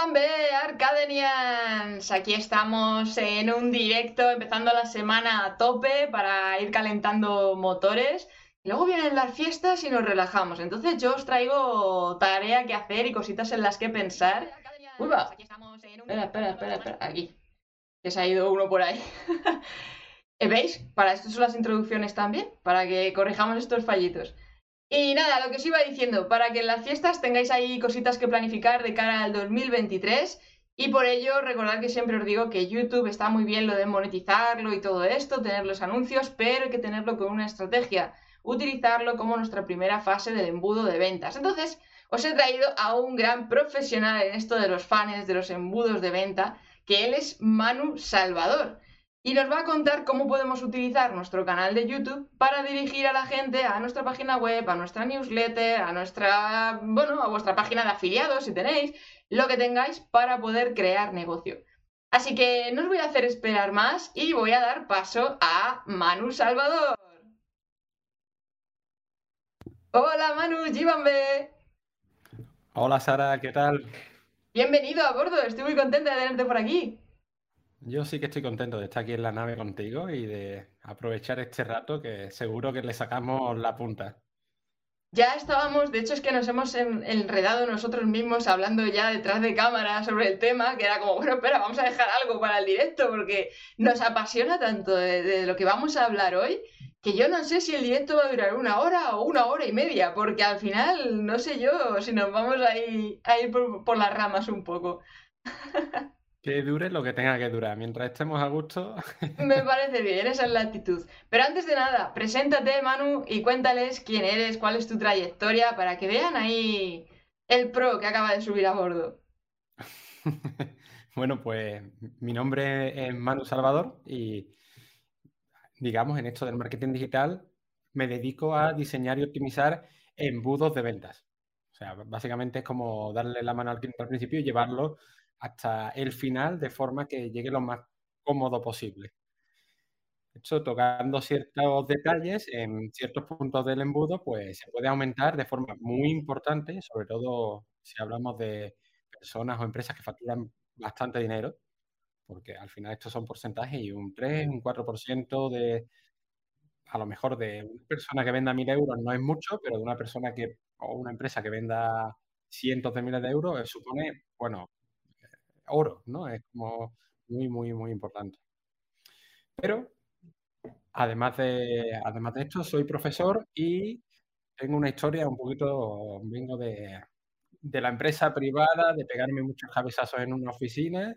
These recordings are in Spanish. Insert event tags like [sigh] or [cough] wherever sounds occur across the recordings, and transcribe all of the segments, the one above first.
Jibambe, Arcadenians. Aquí estamos en un directo, empezando la semana a tope para ir calentando motores. Luego vienen las fiestas y nos relajamos. Entonces yo os traigo tarea que hacer y cositas en las que pensar. Uy, va. Espera, espera, espera, espera. Aquí. Que se ha ido uno por ahí. [laughs] ¿Veis? Para esto son las introducciones también, para que corrijamos estos fallitos. Y nada, lo que os iba diciendo, para que en las fiestas tengáis ahí cositas que planificar de cara al 2023 y por ello recordad que siempre os digo que YouTube está muy bien lo de monetizarlo y todo esto, tener los anuncios, pero hay que tenerlo con una estrategia, utilizarlo como nuestra primera fase del embudo de ventas. Entonces, os he traído a un gran profesional en esto de los fans, de los embudos de venta, que él es Manu Salvador y nos va a contar cómo podemos utilizar nuestro canal de YouTube para dirigir a la gente a nuestra página web, a nuestra newsletter, a nuestra, bueno, a vuestra página de afiliados si tenéis, lo que tengáis para poder crear negocio. Así que no os voy a hacer esperar más y voy a dar paso a Manu Salvador. Hola Manu, Gibambe. Hola Sara, ¿qué tal? Bienvenido a bordo, estoy muy contenta de tenerte por aquí. Yo sí que estoy contento de estar aquí en la nave contigo y de aprovechar este rato que seguro que le sacamos la punta. Ya estábamos, de hecho es que nos hemos enredado nosotros mismos hablando ya detrás de cámara sobre el tema, que era como, bueno, espera, vamos a dejar algo para el directo porque nos apasiona tanto de, lo que vamos a hablar hoy que yo no sé si el directo va a durar una hora o una hora y media, porque al final no sé yo si nos vamos a ir, por, las ramas un poco. [laughs] Que dure lo que tenga que durar, mientras estemos a gusto. [laughs] Me parece bien, esa es la actitud. Pero antes de nada, preséntate, Manu, y cuéntales quién eres, cuál es tu trayectoria, para que vean ahí el pro que acaba de subir a bordo. [laughs] bueno, pues mi nombre es Manu Salvador y, digamos, en esto del marketing digital me dedico a diseñar y optimizar embudos de ventas. O sea, básicamente es como darle la mano al cliente al principio y llevarlo hasta el final de forma que llegue lo más cómodo posible. Esto, tocando ciertos detalles en ciertos puntos del embudo, pues se puede aumentar de forma muy importante, sobre todo si hablamos de personas o empresas que facturan bastante dinero, porque al final estos son porcentajes y un 3, un 4% de, a lo mejor de una persona que venda mil euros no es mucho, pero de una persona que, o una empresa que venda cientos de miles de euros, supone, bueno, oro, ¿no? Es como muy, muy, muy importante. Pero, además de, además de esto, soy profesor y tengo una historia un poquito, vengo de, de la empresa privada, de pegarme muchos cabezazos en una oficina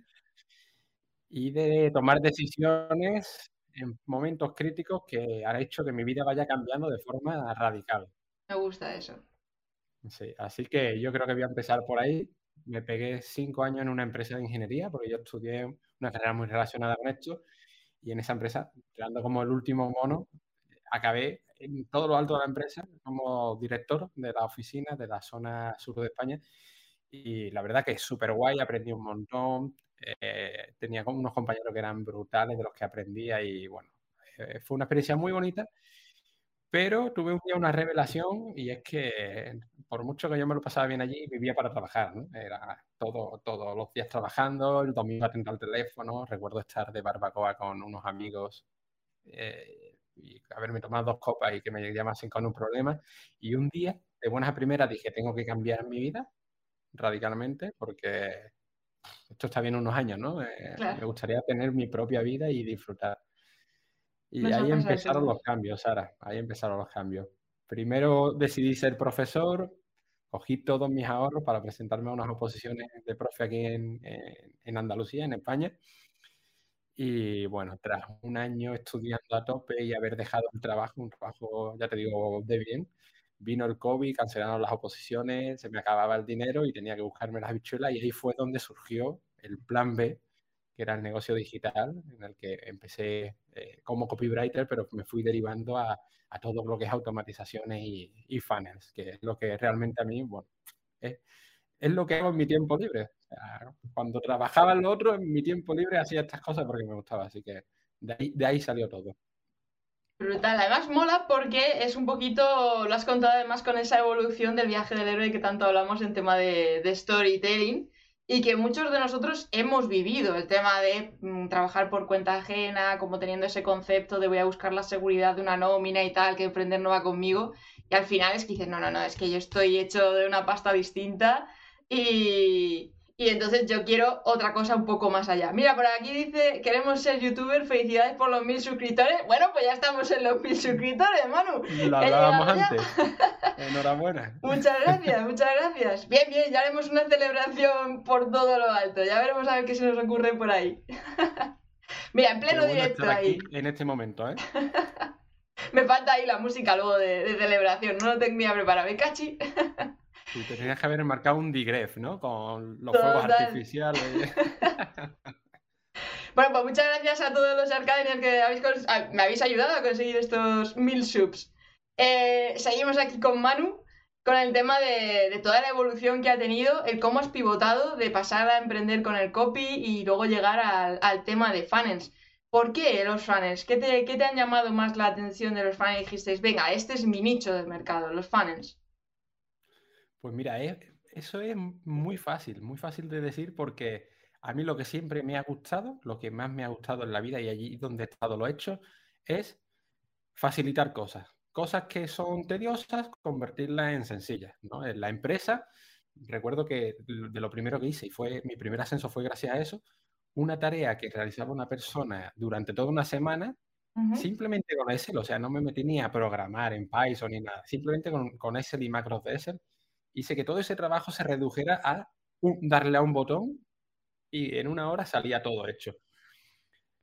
y de tomar decisiones en momentos críticos que han hecho que mi vida vaya cambiando de forma radical. Me gusta eso. Sí, así que yo creo que voy a empezar por ahí me pegué cinco años en una empresa de ingeniería, porque yo estudié una carrera muy relacionada con esto, y en esa empresa, quedando como el último mono, acabé en todo lo alto de la empresa como director de la oficina de la zona sur de España. Y la verdad que es súper guay, aprendí un montón. Eh, tenía unos compañeros que eran brutales de los que aprendía y bueno, eh, fue una experiencia muy bonita. Pero tuve un día una revelación y es que por mucho que yo me lo pasaba bien allí, vivía para trabajar, ¿no? Era todo, todos los días trabajando, el domingo atento al teléfono, recuerdo estar de barbacoa con unos amigos eh, y haberme tomado dos copas y que me llamasen con un problema. Y un día, de buenas a primeras, dije, tengo que cambiar mi vida radicalmente porque esto está bien unos años, ¿no? Eh, me gustaría tener mi propia vida y disfrutar. Y ahí empezaron los cambios, Sara, ahí empezaron los cambios. Primero decidí ser profesor, cogí todos mis ahorros para presentarme a unas oposiciones de profe aquí en, en, Andalucía, en España. Y bueno, tras un año estudiando a tope y haber dejado el trabajo, un trabajo, ya te digo, de bien, vino el COVID, cancelaron las oposiciones, se me acababa el dinero y tenía que buscarme las bichuelas y ahí fue donde surgió el plan B, que era el negocio digital, en el que empecé eh, como copywriter, pero me fui derivando a, a todo lo que es automatizaciones y, funnels, que es lo que realmente a mí, bueno, es, lo que hago en mi tiempo libre. cuando trabajaba en lo otro, en mi tiempo libre hacía estas cosas porque me gustaba, así que de ahí, de ahí salió todo. Brutal, además mola porque es un poquito, lo has contado además con esa evolución del viaje del héroe que tanto hablamos en tema de, de storytelling y que muchos de nosotros hemos vivido el tema de mm, trabajar por cuenta ajena, como teniendo ese concepto de voy a buscar la seguridad de una nómina y tal, que emprender no va conmigo, y al final es que dices, no, no, no, es que yo estoy hecho de una pasta distinta y, y entonces yo quiero otra cosa un poco más allá. Mira, por aquí dice, queremos ser youtuber, felicidades por los mil suscriptores. Bueno, pues ya estamos en los mil suscriptores, Manu. Lo hablábamos antes. [laughs] Enhorabuena. Muchas gracias, muchas gracias. Bien, bien, ya haremos una celebración por todo lo alto. Ya veremos a ver qué se nos ocurre por ahí. [laughs] Mira, en pleno directo ahí. En este momento, ¿eh? [laughs] Me falta ahí la música luego de, celebración. No lo tenía preparado. ¿Me cachi? [laughs] Sí, te tenías que haber marcado un digref, ¿no? Con los fuegos artificiales. bueno, pues muchas gracias a todos los arcadians que me habéis ayudado a conseguir estos mil subs. Eh, seguimos aquí con Manu, con el tema de, toda la evolución que ha tenido, el cómo has pivotado de pasar a emprender con el copy y luego llegar al, tema de funnels. ¿Por qué los funnels? ¿Qué te, ¿Qué te, han llamado más la atención de los funnels? Dijisteis, venga, este es mi nicho del mercado, los funnels. Pues mira, eso es muy fácil, muy fácil de decir porque a mí lo que siempre me ha gustado, lo que más me ha gustado en la vida y allí donde he estado lo he hecho, es facilitar cosas. Cosas que son tediosas, convertirlas en sencillas. ¿no? En la empresa, recuerdo que de lo primero que hice, y fue mi primer ascenso fue gracias a eso, una tarea que realizaba una persona durante toda una semana, simplemente con Excel, o sea, no me metí ni a programar en Python ni nada, simplemente con, con Excel y macros de Excel, hice que todo ese trabajo se redujera a darle a un botón y en una hora salía todo hecho.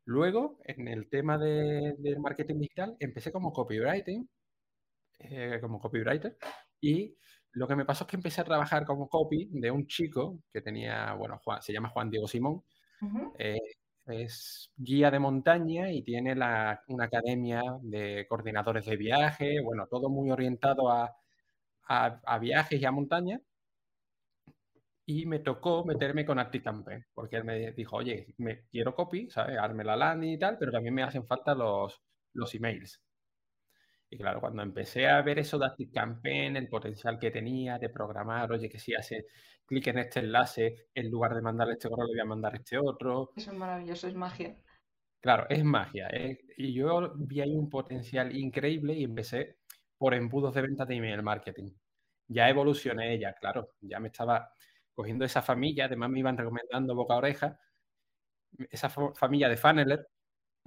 Luego, en el tema de, del marketing digital, empecé como copywriting, eh, como copywriter, y lo que me pasó es que empecé a trabajar como copy de un chico que tenía, bueno, se llama Juan Diego Simón, eh, es guía de montaña y tiene la, una academia de coordinadores de viaje, bueno, todo muy orientado a, a, viajes y a montaña y me tocó meterme con ActiveCampaign, porque él me dijo, oye, me quiero copy, ¿sabes? Arme la landing y tal, pero también me hacen falta los, los emails. Y claro, cuando empecé a ver eso de ActiveCampaign, el potencial que tenía de programar, oye, que si hace clic en este enlace, en lugar de mandar este correo, le voy a mandar este otro. Eso es maravilloso, es magia. Claro, es magia. ¿eh? Y yo vi ahí un potencial increíble y empecé por embudos de venta de email marketing. Ya evolucioné ya, claro, ya me estaba cogiendo esa familia, además me iban recomendando boca a oreja, esa familia de funneler,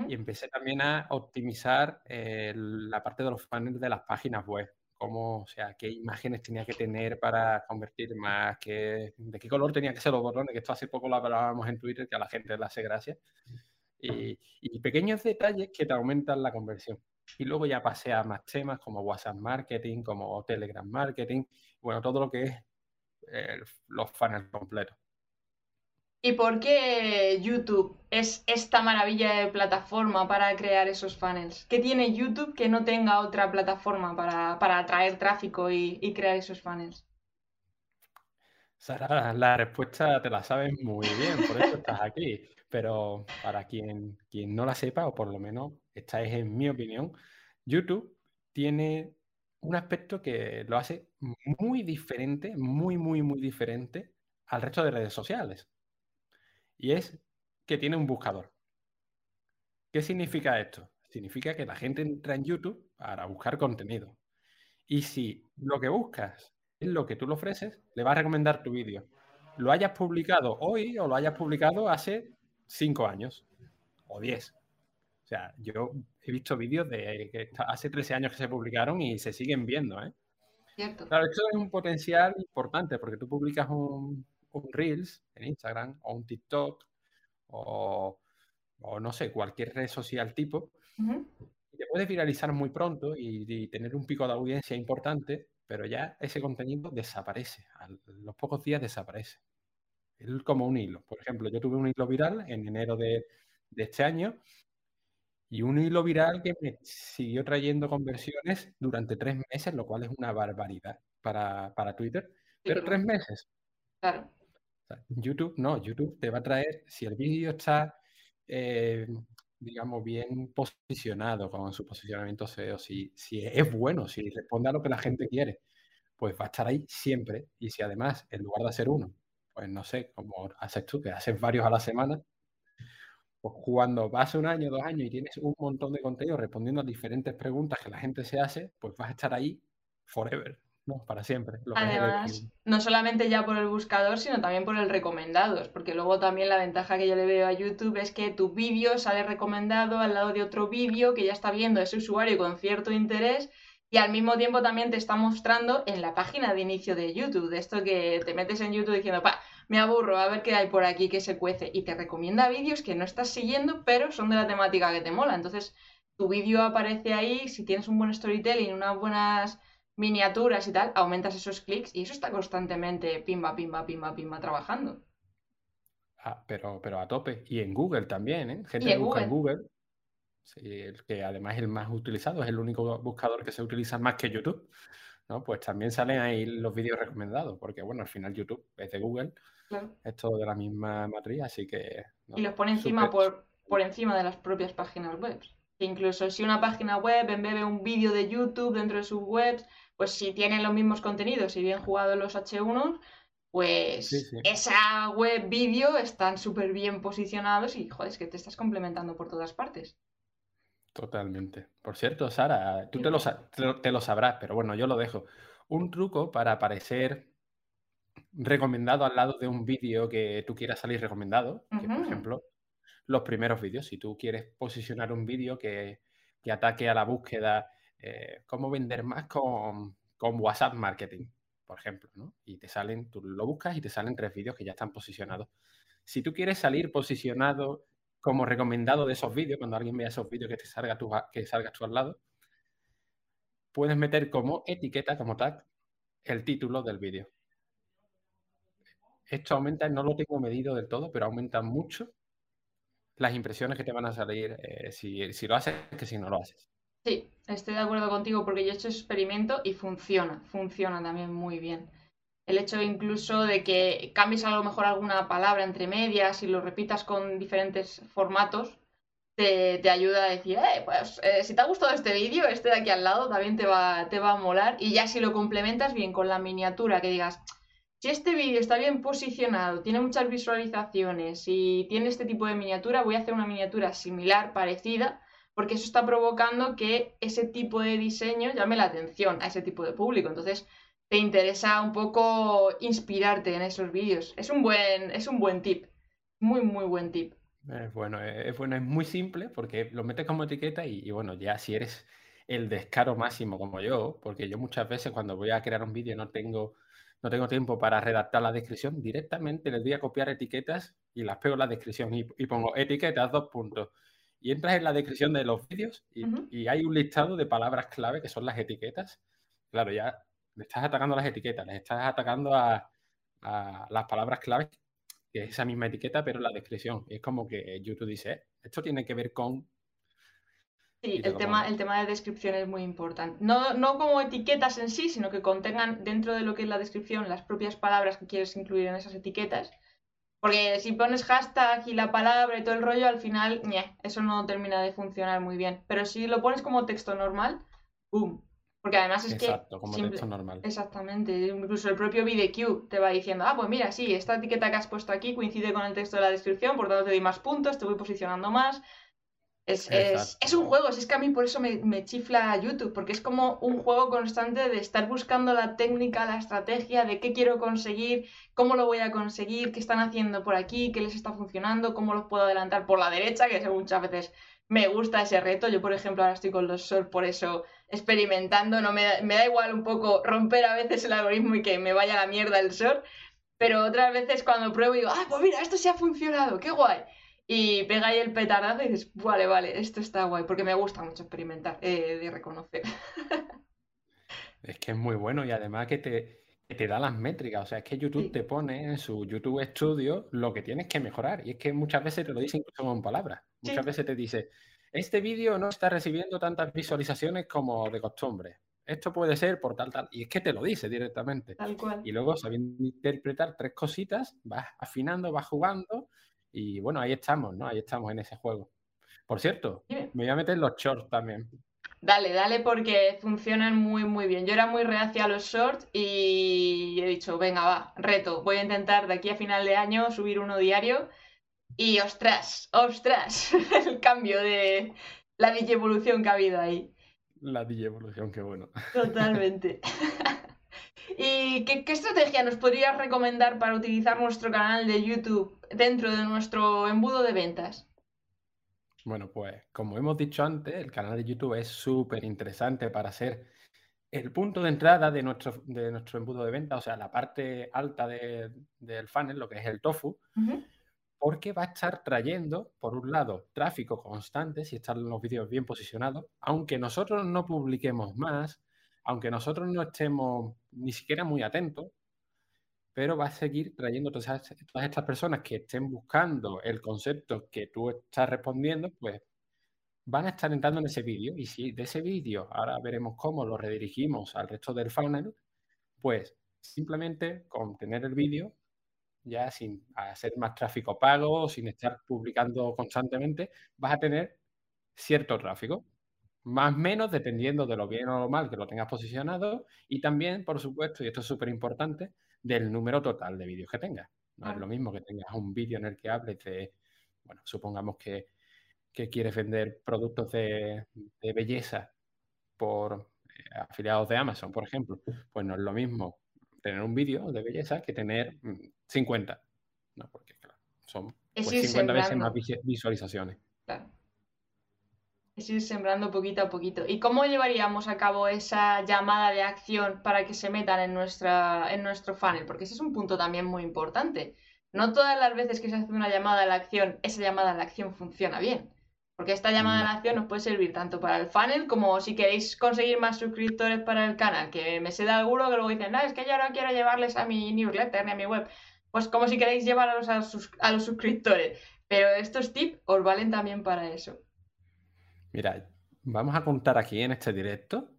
y empecé también a optimizar eh, la parte de los funnels de las páginas web. Cómo, o sea, qué imágenes tenía que tener para convertir más, qué, de qué color tenía que ser los botones, que esto hace poco lo hablábamos en Twitter, que a la gente le hace gracia. y pequeños detalles que te aumentan la conversión. Y luego ya pasé a más temas como WhatsApp Marketing, como Telegram Marketing, bueno, todo lo que es eh, los funnels completos. ¿Y por qué YouTube es esta maravilla de plataforma para crear esos funnels? ¿Qué tiene YouTube que no tenga otra plataforma para, atraer tráfico y, y, crear esos funnels? Sara, la respuesta te la sabes muy bien, por eso estás aquí. Pero para quien, quien no la sepa, o por lo menos esta es en mi opinión, YouTube tiene un aspecto que lo hace muy diferente, muy, muy, muy diferente al resto de redes sociales. Y es que tiene un buscador. ¿Qué significa esto? Significa que la gente entra en YouTube para buscar contenido. Y si lo que buscas es lo que tú le ofreces, le va a recomendar tu vídeo. Lo hayas publicado hoy o lo hayas publicado hace cinco años o diez. O sea, yo he visto vídeos de que hace 13 años que se publicaron y se siguen viendo, ¿eh? Claro, esto es un potencial importante porque tú publicas un, Reels en Instagram o un TikTok o, no sé, cualquier red social tipo y te puedes viralizar muy pronto y, y, tener un pico de audiencia importante, pero ya ese contenido desaparece, a los pocos días desaparece es como un hilo. Por ejemplo, yo tuve un hilo viral en enero de, este año y un hilo viral que me siguió trayendo conversiones durante tres meses, lo cual es una barbaridad para, Twitter. pero tres meses. Claro. YouTube no, YouTube te va a traer, si el vídeo está, eh, digamos, bien posicionado con su posicionamiento SEO, si, si es bueno, si responde a lo que la gente quiere, pues va a estar ahí siempre. Y si además, en lugar de hacer uno, pues no sé, como haces tú, que haces varios a la semana, pues cuando pase un año, dos años y tienes un montón de contenido respondiendo a diferentes preguntas que la gente se hace, pues vas a estar ahí forever, ¿no? Para siempre. Además, no solamente ya por el buscador, sino también por el recomendados, porque luego también la ventaja que yo le veo a YouTube es que tu vídeo sale recomendado al lado de otro vídeo que ya está viendo ese usuario con cierto interés y al mismo tiempo también te está mostrando en la página de inicio de YouTube, de esto que te metes en YouTube diciendo, pa, me aburro, a ver qué hay por aquí que se cuece. Y te recomienda vídeos que no estás siguiendo, pero son de la temática que te mola. Entonces, tu vídeo aparece ahí, si tienes un buen storytelling, unas buenas miniaturas y tal, aumentas esos clics y eso está constantemente pimba, pimba, pimba, pimba trabajando. Ah, pero, pero a tope. Y en Google también, ¿eh? Gente que busca en Google. Sí, el que además es el más utilizado, es el único buscador que se utiliza más que YouTube. ¿no? Pues también salen ahí los vídeos recomendados, porque bueno, al final YouTube es de Google, es todo de la misma matriz, así que... y los pone encima por, por encima de las propias páginas web. Incluso si una página web embebe un vídeo de YouTube dentro de sus webs, pues si tienen los mismos contenidos y bien jugados los H1, pues esa web vídeo están súper bien posicionados y joder, es que te estás complementando por todas partes. Totalmente. Por cierto, Sara, tú te lo, te lo, sabrás, pero bueno, yo lo dejo. Un truco para aparecer recomendado al lado de un vídeo que tú quieras salir recomendado, que por ejemplo, los primeros vídeos, si tú quieres posicionar un vídeo que, ataque a la búsqueda, eh, cómo vender más con, con, WhatsApp Marketing, por ejemplo, ¿no? Y te salen, tú lo buscas y te salen tres vídeos que ya están posicionados. Si tú quieres salir posicionado como recomendado de esos vídeos, cuando alguien vea esos vídeos que te salga tú, que salgas tú al lado, puedes meter como etiqueta, como tag, el título del vídeo. Esto aumenta, no lo tengo medido del todo, pero aumenta mucho las impresiones que te van a salir eh, si, lo haces que si no lo haces. Sí, estoy de acuerdo contigo porque yo he hecho experimento y funciona, funciona también muy bien. El hecho incluso de que cambies a lo mejor alguna palabra entre medias y lo repitas con diferentes formatos, te, ayuda a decir, eh, pues eh, si te ha gustado este vídeo, este de aquí al lado también te va, te va a molar. Y ya si lo complementas bien con la miniatura, que digas, si este vídeo está bien posicionado, tiene muchas visualizaciones y tiene este tipo de miniatura, voy a hacer una miniatura similar, parecida, porque eso está provocando que ese tipo de diseño llame la atención a ese tipo de público. Entonces, te interesa un poco inspirarte en esos vídeos. Es un buen, es un buen tip. Muy, muy buen tip. Es bueno, es bueno, es muy simple porque lo metes como etiqueta y, bueno, ya si eres el descaro máximo como yo, porque yo muchas veces cuando voy a crear un vídeo no tengo, no tengo tiempo para redactar la descripción, directamente les voy a copiar etiquetas y las pego en la descripción y, pongo etiquetas, dos puntos. Y entras en la descripción de los vídeos y, y hay un listado de palabras clave que son las etiquetas. Claro, ya le estás atacando las etiquetas, le estás atacando a, las palabras claves, que es esa misma etiqueta, pero la descripción. es como que YouTube dice, eh, esto tiene que ver con... Sí, el tema, el tema de descripción es muy importante. No, no como etiquetas en sí, sino que contengan dentro de lo que es la descripción las propias palabras que quieres incluir en esas etiquetas. Porque si pones hashtag y la palabra y todo el rollo, al final, eso no termina de funcionar muy bien. Pero si lo pones como texto normal, ¡boom! Porque además es que. Exacto, como texto normal. Exactamente. Incluso el propio VDQ te va diciendo, ah, pues mira, sí, esta etiqueta que has puesto aquí coincide con el texto de la descripción, por tanto te doy más puntos, te voy posicionando más. Es, es, un juego, es que a mí por eso me, me, chifla YouTube, porque es como un juego constante de estar buscando la técnica, la estrategia, de qué quiero conseguir, cómo lo voy a conseguir, qué están haciendo por aquí, qué les está funcionando, cómo los puedo adelantar por la derecha, que muchas veces me gusta ese reto. Yo, por ejemplo, ahora estoy con los shorts, por eso experimentando, no me da, me da igual un poco romper a veces el algoritmo y que me vaya a la mierda el short, pero otras veces cuando pruebo digo, ah, pues mira, esto sí ha funcionado, qué guay. Y pega ahí el petardazo y dices, vale, vale, esto está guay, porque me gusta mucho experimentar, eh, de reconocer. [laughs] es que es muy bueno y además que te, te da las métricas. O sea, es que YouTube te pone en su YouTube Studio lo que tienes que mejorar. Y es que muchas veces te lo dice incluso con palabras. Muchas veces te dice, este vídeo no está recibiendo tantas visualizaciones como de costumbre. Esto puede ser por tal, tal. Y es que te lo dice directamente. Tal cual. Y luego sabiendo interpretar tres cositas, vas afinando, vas jugando. Y bueno, ahí estamos, ¿no? Ahí estamos en ese juego. Por cierto, me voy a meter los shorts también. Dale, dale porque funcionan muy, muy bien. Yo era muy reacia a los shorts y he dicho, venga, va, reto. Voy a intentar de aquí a final de año subir uno diario. Y ostras, ostras, [laughs] el cambio de la evolución que ha habido ahí. La evolución, qué bueno. Totalmente. [laughs] [laughs] ¿Y qué, qué, estrategia nos podrías recomendar para utilizar nuestro canal de YouTube dentro de nuestro embudo de ventas? Bueno, pues como hemos dicho antes, el canal de YouTube es súper interesante para ser el punto de entrada de nuestro, de nuestro embudo de venta, o sea, la parte alta del funnel, lo que es el tofu, porque va a estar trayendo, por un lado, tráfico constante, si están los vídeos bien posicionados, aunque nosotros no publiquemos más, aunque nosotros no estemos ni siquiera muy atentos, pero va a seguir trayendo todas, estas personas que estén buscando el concepto que tú estás respondiendo, pues van a estar entrando en ese vídeo. Y si de ese vídeo ahora veremos cómo lo redirigimos al resto del funnel, pues simplemente con tener el vídeo, ya sin hacer más tráfico pago, sin estar publicando constantemente, vas a tener cierto tráfico. Más o menos dependiendo de lo bien o lo mal que lo tengas posicionado. Y también, por supuesto, y esto es súper importante, del número total de vídeos que tengas. No es lo mismo que tengas un vídeo en el que hables de, bueno, supongamos que, quieres vender productos de, belleza por eh, afiliados de Amazon, por ejemplo. Pues no es lo mismo tener un vídeo de belleza que tener 50. Mm, no, porque claro, son 50 pues, veces más visualizaciones. Claro es ir sembrando poquito a poquito. ¿Y cómo llevaríamos a cabo esa llamada de acción para que se metan en, nuestra, en nuestro funnel? Porque ese es un punto también muy importante. No todas las veces que se hace una llamada a la acción, esa llamada a la acción funciona bien. Porque esta llamada a la acción nos puede servir tanto para el funnel como si queréis conseguir más suscriptores para el canal. Que me se da alguno que luego dicen, no, es que yo no quiero llevarles a mi newsletter ni a mi web. Pues como si queréis llevar a los, a los suscriptores. Pero estos tips os valen también para eso. Mira, vamos a contar aquí en este directo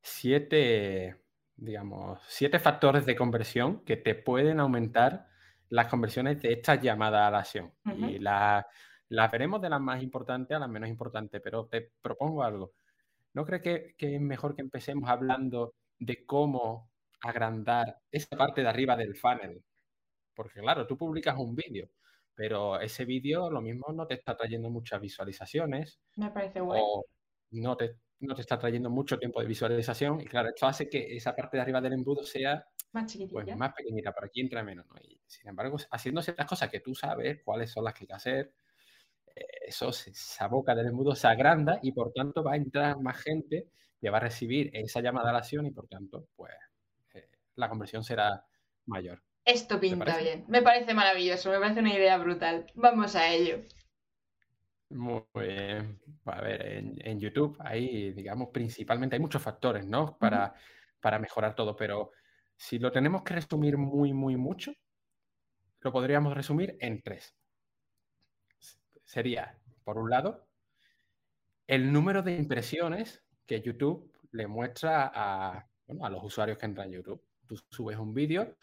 siete, digamos, siete factores de conversión que te pueden aumentar las conversiones de estas llamadas a la acción. Y las veremos de las más importantes a las menos importantes, pero te propongo algo. ¿No crees que, que es mejor que empecemos hablando de cómo agrandar esa parte de arriba del funnel? Porque claro, tú publicas un vídeo pero ese vídeo lo mismo no te está trayendo muchas visualizaciones. Me parece bueno. O no te, no te está trayendo mucho tiempo de visualización. Y claro, esto hace que esa parte de arriba del embudo sea más, pues, más pequeñita, por aquí entra menos. ¿no? Y, sin embargo, haciendo ciertas cosas que tú sabes cuáles son las que hay que hacer, eh, eso, esa boca del embudo se agranda y por tanto va a entrar más gente que va a recibir esa llamada a la acción y por tanto, pues eh, la conversión será mayor. Esto pinta bien. Me parece maravilloso, me parece una idea brutal. Vamos a ello. Muy bien. A ver, en, YouTube hay, digamos, principalmente hay muchos factores, ¿no? Para, para mejorar todo, pero si lo tenemos que resumir muy, muy mucho, lo podríamos resumir en tres. Sería, por un lado, el número de impresiones que YouTube le muestra a, a los usuarios que entran a YouTube. Tú subes un vídeo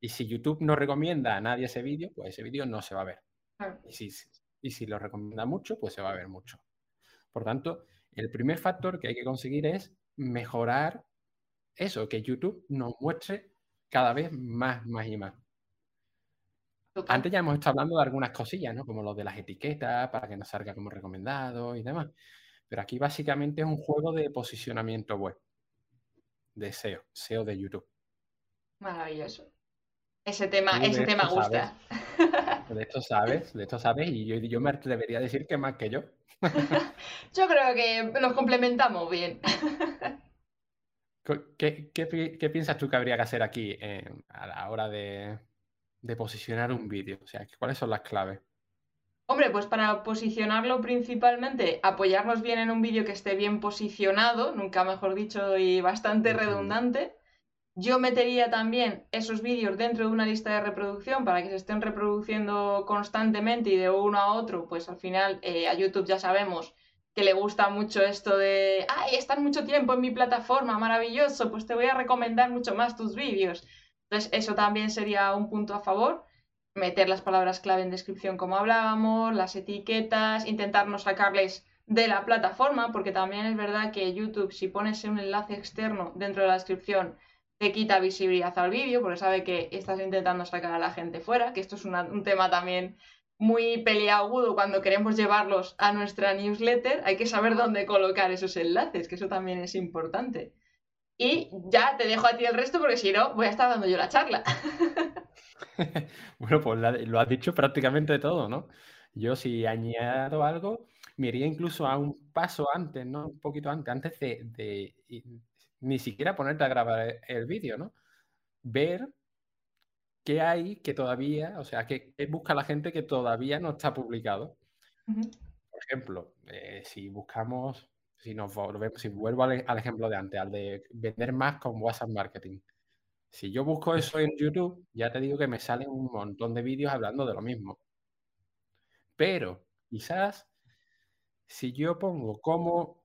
y si YouTube no recomienda a nadie ese vídeo, pues ese vídeo no se va a ver. Y, si, y si lo recomienda mucho, pues se va a ver mucho. Por tanto, el primer factor que hay que conseguir es mejorar eso, que YouTube nos muestre cada vez más, más y más. Antes ya hemos estado hablando de algunas cosillas, ¿no? Como lo de las etiquetas, para que nos salga como recomendado y demás. Pero aquí básicamente es un juego de posicionamiento web, de SEO, SEO de YouTube. Maravilloso. Ese tema, ese tema gusta. [laughs] De esto sabes, de esto sabes, y yo, yo me debería decir que más que yo. [laughs] yo creo que nos complementamos bien. ¿Qué, piensas tú que habría que hacer aquí a la hora de, posicionar un vídeo? O sea, ¿cuáles son las claves? Hombre, pues para posicionarlo principalmente, apoyarnos bien en un vídeo que esté bien posicionado, nunca mejor dicho, y bastante redundante. Yo metería también esos vídeos dentro de una lista de reproducción para que se estén reproduciendo constantemente y de uno a otro, pues al final eh, a YouTube ya sabemos que le gusta mucho esto de, ay, están mucho tiempo en mi plataforma, maravilloso, pues te voy a recomendar mucho más tus vídeos. Entonces eso también sería un punto a favor, meter las palabras clave en descripción como hablábamos, las etiquetas, intentar no sacarles de la plataforma, porque también es verdad que YouTube, si pones un enlace externo dentro de la descripción, te quita visibilidad al vídeo, porque sabe que estás intentando sacar a la gente fuera, que esto es un tema también muy peliagudo cuando queremos llevarlos a nuestra newsletter, hay que saber dónde colocar esos enlaces, que eso también es importante. Y ya te dejo a ti el resto porque si no, voy a estar dando yo la charla. [laughs] bueno, pues lo has dicho prácticamente todo, ¿no? Yo si añado algo, me iría incluso a un paso antes, ¿no? Un poquito antes, antes de, ni siquiera ponerte a grabar el vídeo, ¿no? Ver qué hay que todavía, o sea, qué, busca la gente que todavía no está publicado. Por ejemplo, eh, si buscamos, si nos volvemos, si vuelvo al, al, ejemplo de antes, al de vender más con WhatsApp Marketing. Si yo busco eso en YouTube, ya te digo que me salen un montón de vídeos hablando de lo mismo. Pero quizás si yo pongo cómo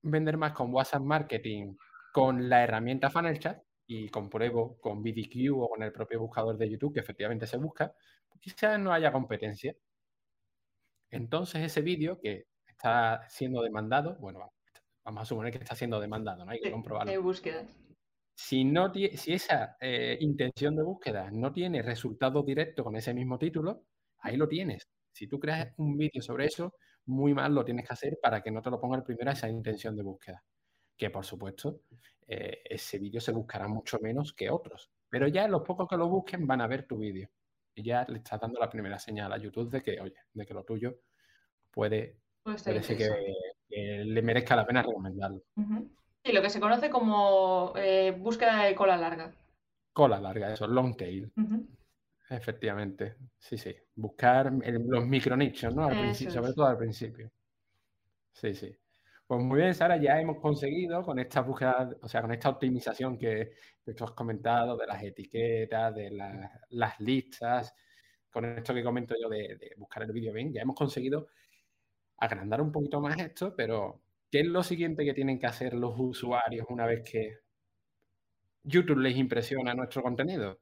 vender más con WhatsApp Marketing con la herramienta Funnel Chat y compruebo con BDQ o con el propio buscador de YouTube que efectivamente se busca, pues quizás no haya competencia. Entonces ese vídeo que está siendo demandado, bueno, vamos a suponer que está siendo demandado, ¿no? Hay que comprobarlo. Hay búsquedas. Si, no si esa eh, intención de búsqueda no tiene resultado directo con ese mismo título, ahí lo tienes. Si tú creas un vídeo sobre eso, muy mal lo tienes que hacer para que no te lo ponga el primero esa intención de búsqueda. Que por supuesto, eh, ese vídeo se buscará mucho menos que otros. Pero ya los pocos que lo busquen van a ver tu vídeo. Y ya le estás dando la primera señal a YouTube de que, oye, de que lo tuyo puede, puede ser que, le merezca la pena recomendarlo. Sí, lo que se conoce como eh, búsqueda de cola larga. Cola larga, eso, long tail. Efectivamente, sí, sí. Buscar los micronichos, ¿no? Al principio, sobre todo al principio. Sí, sí. Pues muy bien, Sara, ya hemos conseguido con esta búsqueda, o sea, con esta optimización que, tú has comentado de las etiquetas, de las listas, con esto que comento yo de, de buscar el vídeo bien, ya hemos conseguido agrandar un poquito más esto, pero ¿qué es lo siguiente que tienen que hacer los usuarios una vez que YouTube les impresiona nuestro contenido?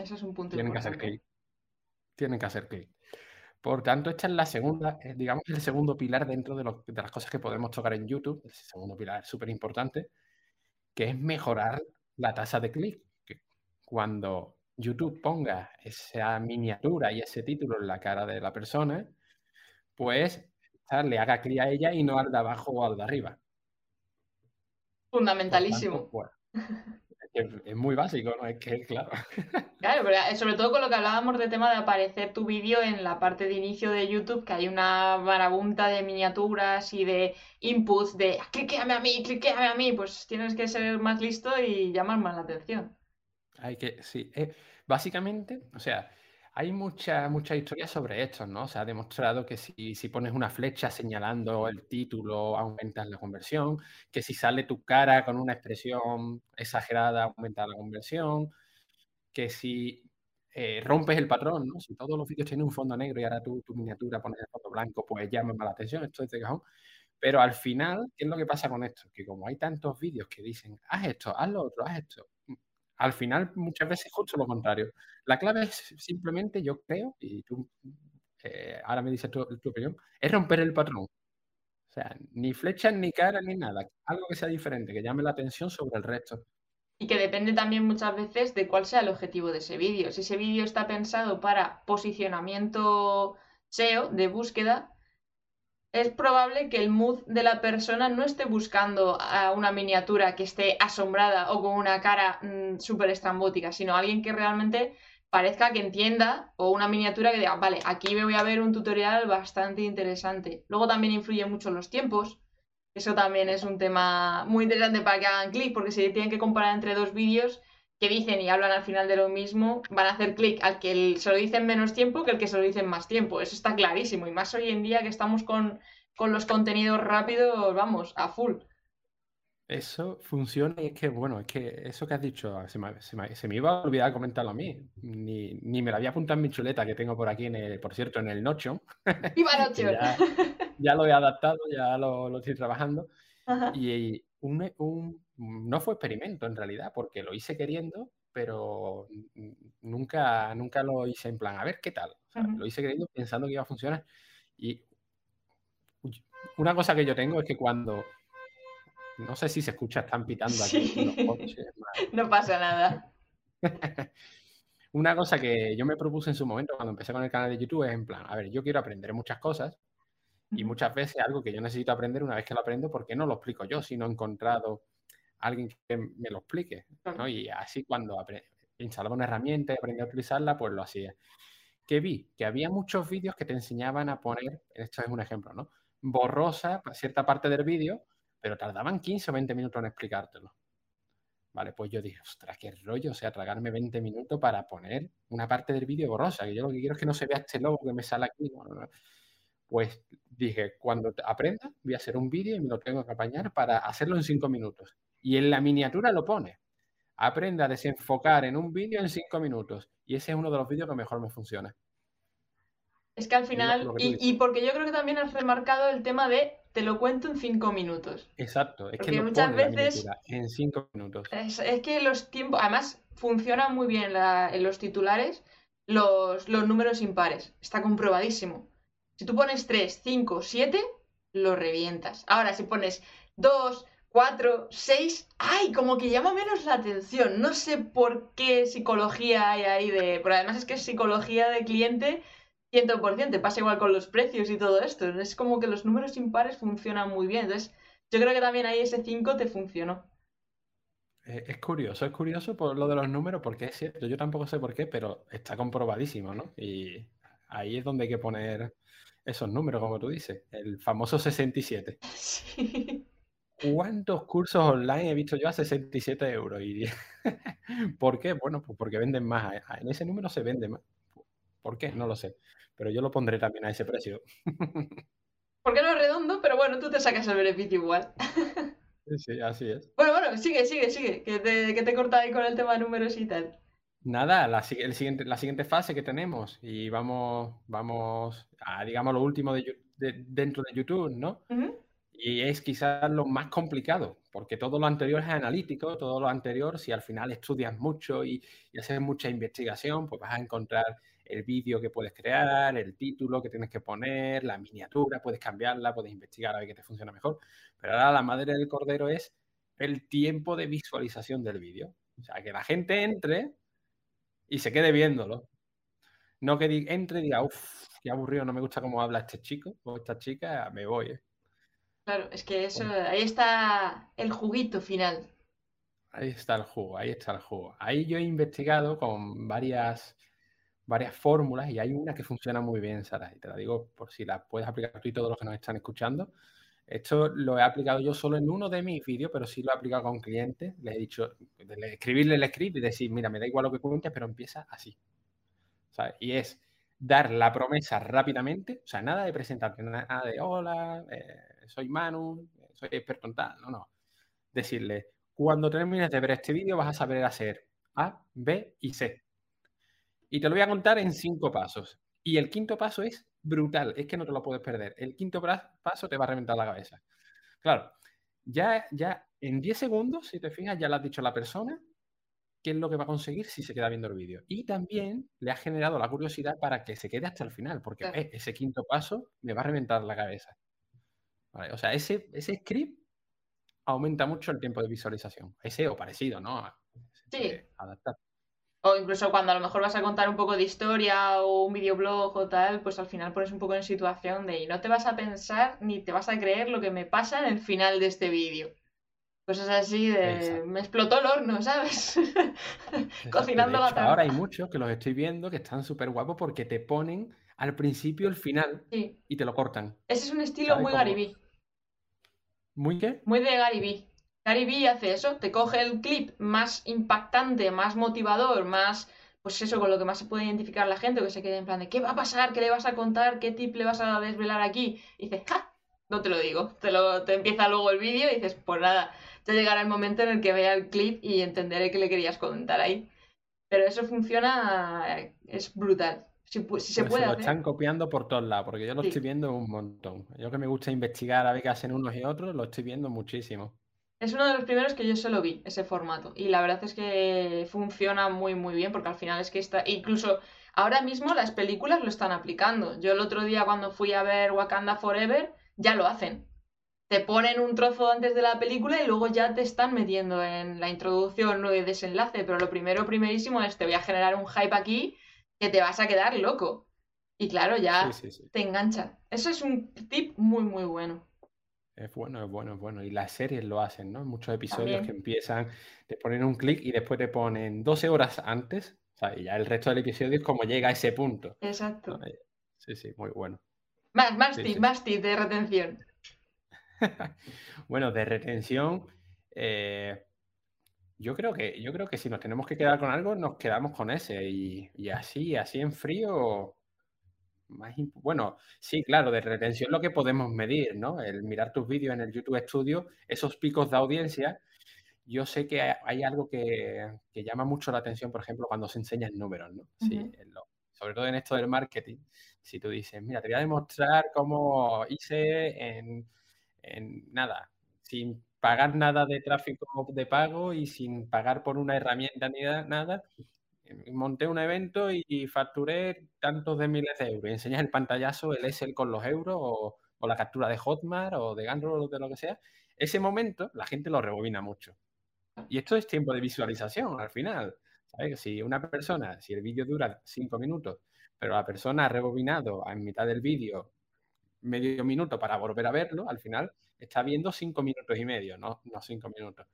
Eso es un punto Tienen que hacer clic. Tienen que hacer clic. Por tanto, esta es la segunda, eh, digamos, el segundo pilar dentro de, las cosas que podemos tocar en YouTube. El segundo pilar súper importante, que es mejorar la tasa de clic. cuando YouTube ponga esa miniatura y ese título en la cara de la persona, pues le haga clic a ella y no al de abajo o al de arriba. Fundamentalísimo. Pues, [laughs] es, muy básico, ¿no? Es que, claro. [laughs] Claro, pero sobre todo con lo que hablábamos de tema de aparecer tu vídeo en la parte de inicio de YouTube, que hay una marabunta de miniaturas y de inputs de cliqueame a mí, cliqueame a mí, pues tienes que ser más listo y llamar más la atención. Hay que, sí. Eh, básicamente, o sea, hay muchas mucha historias sobre esto, ¿no? Se ha demostrado que si, si, pones una flecha señalando el título, aumentas la conversión, que si sale tu cara con una expresión exagerada, aumenta la conversión, que si eh, rompes el patrón, ¿no? Si todos los vídeos tienen un fondo negro y ahora tu, tu miniatura pones el fondo blanco, pues llama más la atención, esto es de cajón. Pero al final, ¿qué es lo que pasa con esto? Que como hay tantos vídeos que dicen, haz esto, haz lo otro, haz esto, al final, muchas veces justo lo contrario. La clave es simplemente, yo creo, y tú eh, ahora me dices tu, opinión, es romper el patrón. O sea, ni flechas, ni cara, ni nada. Algo que sea diferente, que llame la atención sobre el resto. Y que depende también muchas veces de cuál sea el objetivo de ese vídeo. Si ese vídeo está pensado para posicionamiento SEO de búsqueda, es probable que el mood de la persona no esté buscando a una miniatura que esté asombrada o con una cara mm, súper estrambótica, sino alguien que realmente parezca que entienda o una miniatura que diga, vale, aquí me voy a ver un tutorial bastante interesante. Luego también influye mucho los tiempos. Eso también es un tema muy interesante para que hagan clic, porque si tienen que comparar entre dos vídeos que dicen y hablan al final de lo mismo, van a hacer clic al que se lo dicen menos tiempo que el que se lo dicen más tiempo. Eso está clarísimo. Y más hoy en día que estamos con, con los contenidos rápidos, vamos, a full. Eso funciona y es que, bueno, es que eso que has dicho, se me, iba a olvidar comentarlo a mí. Ni, ni, me lo había apuntado en mi chuleta que tengo por aquí, en el, por cierto, en el Notion. [laughs] ¡Viva Notion! ya, lo he adaptado, ya lo, lo estoy trabajando. Y un, un, no fue experimento en realidad, porque lo hice queriendo, pero nunca, nunca lo hice en plan, a ver qué tal. Lo hice queriendo pensando que iba a funcionar. Y Una cosa que yo tengo es que cuando. No sé si se escucha, están pitando aquí los coches. [laughs] No pasa nada. [laughs] Una cosa que yo me propuse en su momento cuando empecé con el canal de YouTube es en plan, a ver, yo quiero aprender muchas cosas y muchas veces algo que yo necesito aprender una vez que lo aprendo, ¿por qué no lo explico yo si no he encontrado alguien que me lo explique? ¿no? Y así cuando instalaba una herramienta y aprendí a utilizarla, pues lo hacía. ¿Qué vi? Que había muchos vídeos que te enseñaban a poner, esto es un ejemplo, ¿no? Borrosa cierta parte del vídeo, pero tardaban 15 o 20 minutos en explicártelo. Vale, pues yo dije, ostras, qué rollo, o sea, tragarme 20 minutos para poner una parte del vídeo borrosa, que yo lo que quiero es que no se vea este logo que me sale aquí. Pues dije, cuando aprenda, voy a hacer un vídeo y me lo tengo que apañar para hacerlo en 5 minutos. Y en la miniatura lo pone. Aprenda a desenfocar en un vídeo en 5 minutos. Y ese es uno de los vídeos que mejor me funciona. Es que al final, y, porque yo creo que también has remarcado el tema de te lo cuento en cinco minutos. Exacto, es que muchas veces en cinco minutos. Es, que los tiempos, además funciona muy bien en los titulares los, los números impares, está comprobadísimo. Si tú pones 3, 5, 7, lo revientas. Ahora, si pones 2, 4, 6, ¡ay! Como que llama menos la atención. No sé por qué psicología hay ahí de... Pero además es que es psicología de cliente 100%, te pasa igual con los precios y todo esto. Es como que los números impares funcionan muy bien. Entonces, yo creo que también ahí ese 5 te funcionó. Eh, es curioso, es curioso por lo de los números, porque es cierto, yo tampoco sé por qué, pero está comprobadísimo, ¿no? Y ahí es donde hay que poner esos números, como tú dices, el famoso 67. [laughs] Sí. ¿Cuántos cursos online he visto yo a 67 euros? Y... [laughs] ¿Por qué? Bueno, pues porque venden más. En ese número se vende más. ¿Por qué? No lo sé. Pero yo lo pondré también a ese precio. [laughs] Porque no es redondo, pero bueno, tú te sacas el beneficio igual. Sí, sí, así es. Bueno, bueno, sigue, sigue, sigue, que te, que te corta ahí con el tema de números y tal. Nada, la, el siguiente, la siguiente fase que tenemos y vamos, vamos a, digamos, lo último de, dentro de YouTube, ¿no? Y es quizás lo más complicado, porque todo lo anterior es analítico, todo lo anterior, si al final estudias mucho y, haces mucha investigación, pues vas a encontrar el vídeo que puedes crear, el título que tienes que poner, la miniatura, puedes cambiarla, puedes investigar a ver qué te funciona mejor. Pero ahora la madre del cordero es el tiempo de visualización del vídeo. O sea, que la gente entre y se quede viéndolo. No que entre y diga, uff, qué aburrido, no me gusta cómo habla este chico o esta chica, me voy. ¿eh? Claro, es que eso, ahí está el juguito final. Ahí está el jugo, ahí está el jugo. Ahí yo he investigado con varias varias fórmulas y hay una que funciona muy bien, Sara, y te la digo por si la puedes aplicar tú y todos los que nos están escuchando. Esto lo he aplicado yo solo en uno de mis vídeos, pero sí lo he aplicado con clientes. Les he dicho, escribirle el script y decir, mira, me da igual lo que cuentes, pero empieza así. Y es dar la promesa rápidamente, o sea, nada de presentarte, nada de hola, eh, soy Manu, soy experto en tal, no, no. Decirle, cuando termines de ver este vídeo vas a saber hacer A, B y C. Y te lo voy a contar en cinco pasos. Y el quinto paso es brutal, es que no te lo puedes perder. El quinto paso te va a reventar la cabeza. Claro, ya, ya en 10 segundos, si te fijas, ya le has dicho a la persona qué es lo que va a conseguir si se queda viendo el vídeo. Y también le has generado la curiosidad para que se quede hasta el final, porque eh, ese quinto paso me va a reventar la cabeza. O sea, ese, ese script aumenta mucho el tiempo de visualización. Ese o parecido, ¿no? sí. Adaptar. O incluso cuando a lo mejor vas a contar un poco de historia o un videoblog o tal, pues al final pones un poco en situación de y no te vas a pensar ni te vas a creer lo que me pasa en el final de este vídeo. Cosas así de me explotó el horno, ¿sabes? [laughs] Cocinando la Ahora hay muchos que los estoy viendo que están súper guapos porque te ponen al principio el final y te lo cortan. Ese es un estilo muy Gary ¿Muy qué? Muy de Gary Gary hace eso, te coge el clip más impactante, más motivador, más, pues eso, con lo que más se puede identificar la gente, que se quede en plan de, ¿qué va a pasar? ¿Qué le vas a contar? ¿Qué tip le vas a desvelar aquí? Y dices, ¡ja! No te lo digo. Te, lo, te empieza luego el vídeo y dices, pues nada, ya llegará el momento en el que vea el clip y entenderé qué le querías contar ahí. Pero eso funciona, es brutal. Si, se puede. lo están copiando por todos lados, porque yo lo estoy viendo un montón. Yo que me gusta investigar a ver qué hacen unos y otros, lo estoy viendo muchísimo. Es uno de los primeros que yo solo vi, ese formato. Y la verdad es que funciona muy, muy bien, porque al final es que está. Incluso ahora mismo las películas lo están aplicando. Yo el otro día, cuando fui a ver Wakanda Forever, ya lo hacen. Te ponen un trozo antes de la película y luego ya te están metiendo en la introducción o el desenlace, pero lo primero, primerísimo es te voy a generar un hype aquí que te vas a quedar loco. Y claro, ya te engancha. Eso es un tip muy, muy bueno. Es bueno, es bueno, es bueno. Y las series lo hacen, ¿no? Muchos episodios que empiezan, te ponen un clic y después te ponen 12 horas antes. O sea, y ya el resto del episodio es como llega a ese punto. Exacto. Sí, sí, muy bueno. Más, más tip, más tip de retención. [laughs] bueno, de retención, eh, yo creo que, yo creo que si nos tenemos que quedar con algo, nos quedamos con ese. Y, y así, así en frío, más bueno, sí, claro, de retención lo que podemos medir, ¿no? El mirar tus vídeos en el YouTube Studio, esos picos de audiencia. Yo sé que hay, algo que, llama mucho la atención, por ejemplo, cuando se enseñan números, ¿no? Sí, sobre todo en esto del marketing. Si tú dices, mira, te voy a demostrar cómo hice en, en nada, sin pagar nada de tráfico de pago y sin pagar por una herramienta ni nada, monté un evento y facturé tantos de miles de euros. Enseñas el pantallazo, el Excel con los euros o, la captura de Hotmart o de Gandro o de lo que sea. Ese momento la gente lo rebobina mucho. Y esto es tiempo de visualización al final. ¿sabes? Si una persona, si el vídeo dura cinco minutos, pero la persona ha rebobinado en mitad del vídeo medio minuto para volver a verlo, al final está viendo cinco minutos y medio, no, no cinco minutos.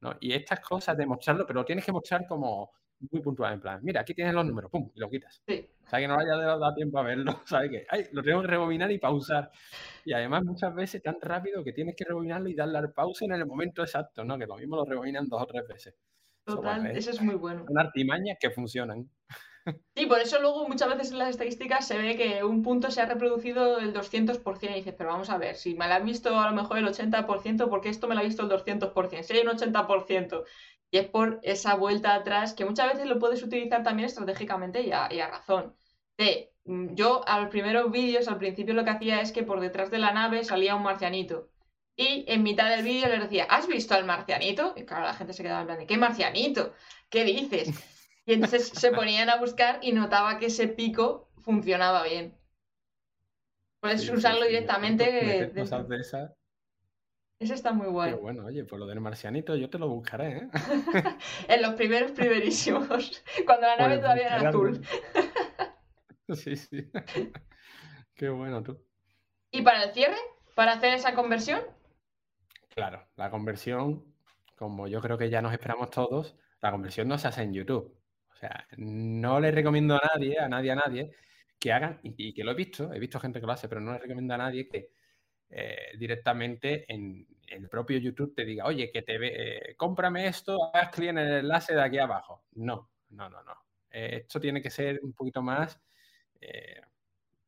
¿no? Y estas cosas de mostrarlo, pero lo tienes que mostrar como muy puntual, en plan, mira, aquí tienes los números, pum, y lo quitas. Sí. O sea, que no haya dado tiempo a verlo, [laughs] ¿sabes? Que ay, lo tengo que rebobinar y pausar. Y además muchas veces tan rápido que tienes que rebobinarlo y darle al pausa en el momento exacto, ¿no? Que lo mismo lo rebobinan dos o tres veces. Total, eso, es muy bueno. Son artimañas que funcionan. [laughs] Sí, por eso luego muchas veces en las estadísticas se ve que un punto se ha reproducido el 200% y dices, pero vamos a ver, si me la han visto a lo mejor el 80%, ¿por qué esto me lo ha visto el 200%? Si hay un 80%, y es por esa vuelta atrás que muchas veces lo puedes utilizar también estratégicamente y a, razón. De, mm, yo a los primeros vídeos, al principio lo que hacía es que por detrás de la nave salía un marcianito. Y en mitad del vídeo les decía, ¿has visto al marcianito? Y claro, la gente se quedaba en plan ¿qué marcianito? ¿Qué dices? Y entonces se ponían a buscar y notaba que ese pico funcionaba bien. Puedes usarlo directamente. De esa, ese está muy guay. Pero bueno, oye, por lo del marcianito yo te lo buscaré, ¿eh? [laughs] en los primeros primerísimos, [laughs] cuando la nave todavía era azul. [laughs] sí, sí. Qué bueno tú. ¿Y para el cierre? ¿Para hacer esa conversión? Claro, la conversión, como yo creo que ya nos esperamos todos, la conversión no se hace en YouTube. Sea, no le recomiendo a nadie, a nadie, a nadie, que hagan, y, que lo he visto, he visto gente que lo hace, pero no le recomiendo a nadie que eh, directamente en, el propio YouTube te diga, oye, que te ve, eh, cómprame esto, haz clic en el enlace de aquí abajo. No, no, no, no. Eh, esto tiene que ser un poquito más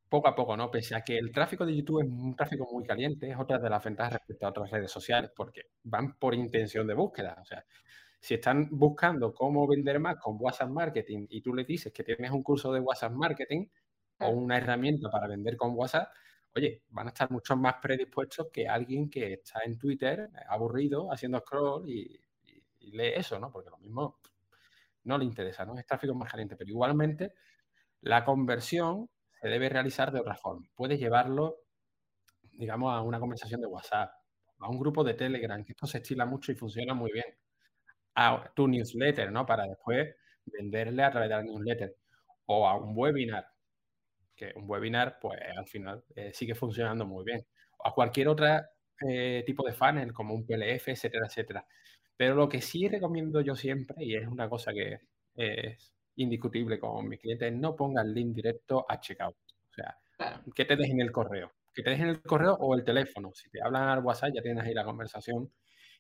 poco a poco, ¿no? Pese a que el tráfico de YouTube es un tráfico muy caliente, es otra de las ventajas respecto a otras redes sociales, porque van por intención de búsqueda. O sea, si están buscando cómo vender más con WhatsApp Marketing y tú le dices que tienes un curso de WhatsApp Marketing o una herramienta para vender con WhatsApp, oye, van a estar mucho más predispuestos que alguien que está en Twitter eh, aburrido haciendo scroll y, lee eso, ¿no? Porque lo mismo no le interesa, ¿no? Es tráfico más caliente, pero igualmente la conversión se debe realizar de otra forma. Puedes llevarlo, digamos, a una conversación de WhatsApp, a un grupo de Telegram, que esto se estila mucho y funciona muy bien, a tu newsletter, ¿no? Para después venderle a través de la newsletter, o a un webinar, que un webinar, pues al final eh, sigue funcionando muy bien. O a cualquier otro eh, tipo de funnel, como un PLF, etcétera, etcétera. Pero lo que sí recomiendo yo siempre, y es una cosa que es indiscutible con mis clientes, es no ponga el link directo a checkout. O sea, que te dejen el correo. Que te dejen el correo o el teléfono. Si te hablan al WhatsApp, ya tienes ahí la conversación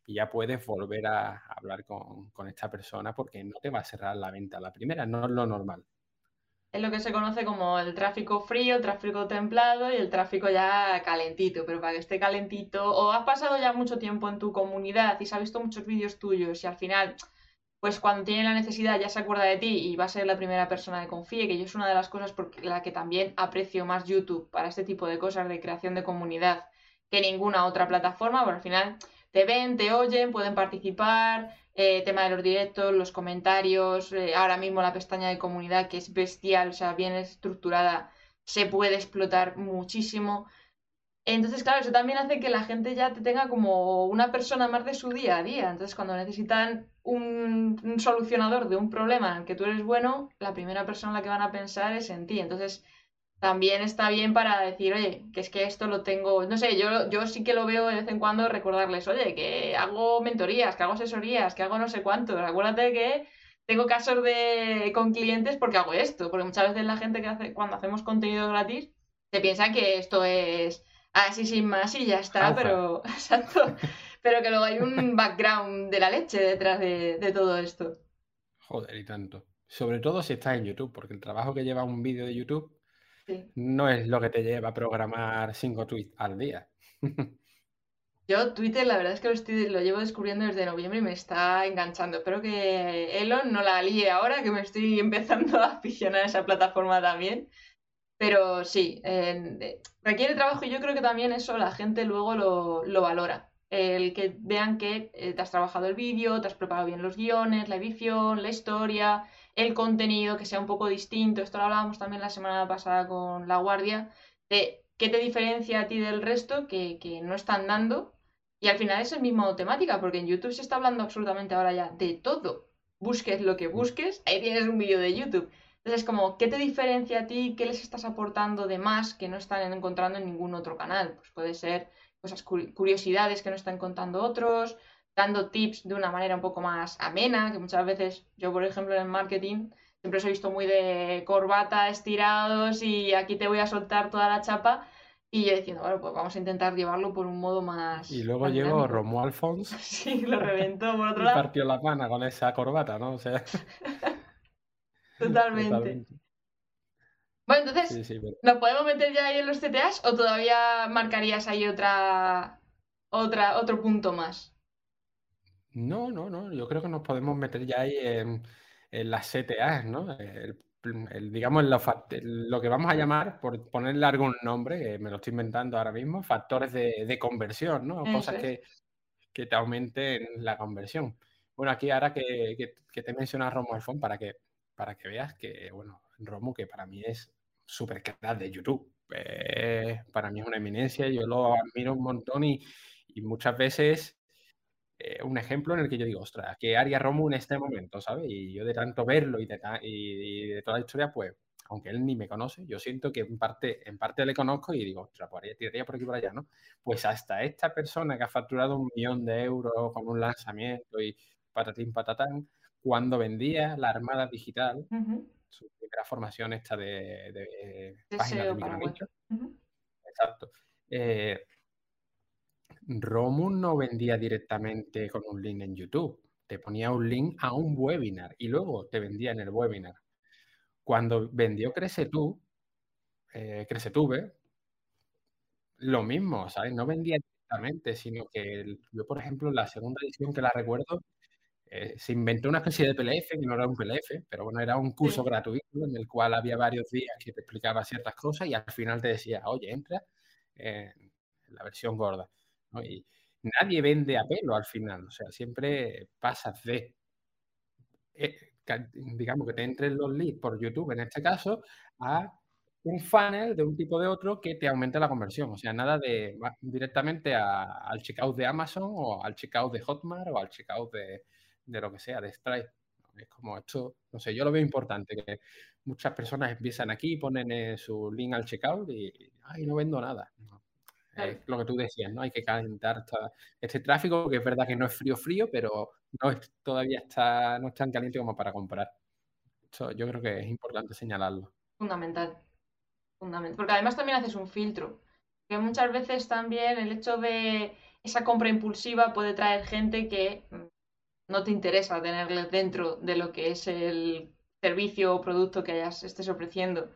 y ya puedes volver a hablar con, con esta persona porque no te va a cerrar la venta. La primera no es lo normal es lo que se conoce como el tráfico frío, el tráfico templado y el tráfico ya calentito, pero para que esté calentito o has pasado ya mucho tiempo en tu comunidad y se ha visto muchos vídeos tuyos y al final, pues cuando tiene la necesidad ya se acuerda de ti y va a ser la primera persona que confíe, que yo es una de las cosas por la que también aprecio más YouTube para este tipo de cosas de creación de comunidad que ninguna otra plataforma, pero al final te ven, te oyen, pueden participar, eh, tema de los directos, los comentarios, eh, ahora mismo la pestaña de comunidad que es bestial, o sea, bien estructurada, se puede explotar muchísimo. Entonces, claro, eso también hace que la gente ya te tenga como una persona más de su día a día. Entonces, cuando necesitan un, un solucionador de un problema en el que tú eres bueno, la primera persona en la que van a pensar es en ti. Entonces, también está bien para decir, oye, que es que esto lo tengo, no sé, yo, yo sí que lo veo de vez en cuando recordarles, oye, que hago mentorías, que hago asesorías, que hago no sé cuánto. Acuérdate que tengo casos de con clientes porque hago esto, porque muchas veces la gente que hace, cuando hacemos contenido gratis, se piensa que esto es así sin más y ya está, pero [laughs] exacto. pero que luego hay un background de la leche detrás de, todo esto. Joder, y tanto. Sobre todo si estás en YouTube, porque el trabajo que lleva un vídeo de YouTube no es lo que te lleva a programar cinco tweets al día. [laughs] Yo Twitter la verdad es que lo, estoy, lo llevo descubriendo desde noviembre y me está enganchando. Espero que Elon no la líe ahora, que me estoy [laughs] empezando a aficionar a esa plataforma también. Pero sí, requiere trabajo y yo creo que también eso la gente luego lo, valora. El que vean que eh, te has trabajado el vídeo, te has preparado bien los guiones, la edición, la historia, el contenido, que sea un poco distinto. Esto lo hablábamos también la semana pasada con La Guardia, de qué te diferencia a ti del resto que, que no están dando. Y al final es el mismo temática, porque en YouTube se está hablando absolutamente ahora ya de todo. Busques lo que busques, ahí tienes un vídeo de YouTube. Entonces, como, ¿qué te diferencia a ti? ¿Qué les estás aportando de más que no están encontrando en ningún otro canal? Pues puede ser cosas, curiosidades que no están contando otros, dando tips de una manera un poco más amena, que muchas veces yo, por ejemplo, en el marketing siempre os he visto muy de corbata, estirados y aquí te voy a soltar toda la chapa. Y yo diciendo, bueno, pues vamos a intentar llevarlo por un modo más. Y luego llegó Romo Alfons. [laughs] sí, lo reventó por otro y lado. partió la pana con esa corbata, ¿no? O sea. [laughs] Totalmente. Bueno, entonces, ¿nos podemos meter ya ahí en los CTAs o todavía marcarías ahí otra, otra, otro punto más? No, no, no. Yo creo que nos podemos meter ya ahí en, las CTAs, ¿no? digamos, lo, que vamos a llamar, por ponerle algún nombre, que me lo estoy inventando ahora mismo, factores de, conversión, ¿no? Cosas que, que, te aumenten la conversión. Bueno, aquí ahora que, que, te mencionas Romo Alfón, para que para que veas que, bueno, Romo, que para mí es súper crack de YouTube. Eh, para mí es una eminencia, yo lo admiro un montón y, muchas veces eh, un ejemplo en el que yo digo, ostras, ¿qué haría Romo en este momento? ¿sabes? Y yo de tanto verlo y de, y, de toda la historia, pues, aunque él ni me conoce, yo siento que en parte, en parte le conozco y digo, ostras, pues tiraría por aquí por allá, ¿no? Pues hasta esta persona que ha facturado un millón de euros con un lanzamiento y patatín patatán, cuando vendía la Armada Digital, su primera formación esta de, de, páginas de micronicho. Exacto. Eh, no vendía directamente con un link en YouTube. Te ponía un link a un webinar y luego te vendía en el webinar. Cuando vendió Crece Tú, eh, lo mismo, ¿sabes? No vendía directamente, sino que yo, por ejemplo, la segunda edición que la recuerdo, eh, se inventó una especie de PLF, que no era un PLF, pero bueno, era un curso gratuito en el cual había varios días que te explicaba ciertas cosas y al final te decía, oye, entra en la versión gorda. Y nadie vende a pelo al final, o sea, siempre pasas de, eh, digamos, que te entren los leads por YouTube en este caso, a un funnel de un tipo de otro que te aumente la conversión. O sea, nada de directamente al checkout de Amazon o al checkout de Hotmart o al checkout de, de lo que sea, de Stripe. Es como esto, no sé, yo lo veo importante, que muchas personas empiezan aquí, ponen su link al checkout y, ay, no vendo nada. Es lo que tú decías, ¿no? Hay que calentar este tráfico, que es verdad que no es frío frío, pero no es, todavía está, no es tan caliente como para comprar. Esto yo creo que es importante señalarlo. Fundamental. Fundamental. Porque además también haces un filtro. Que muchas veces también el hecho de esa compra impulsiva puede traer gente que mm, no te interesa tenerles dentro de lo que es el servicio o producto que hayas, estés ofreciendo.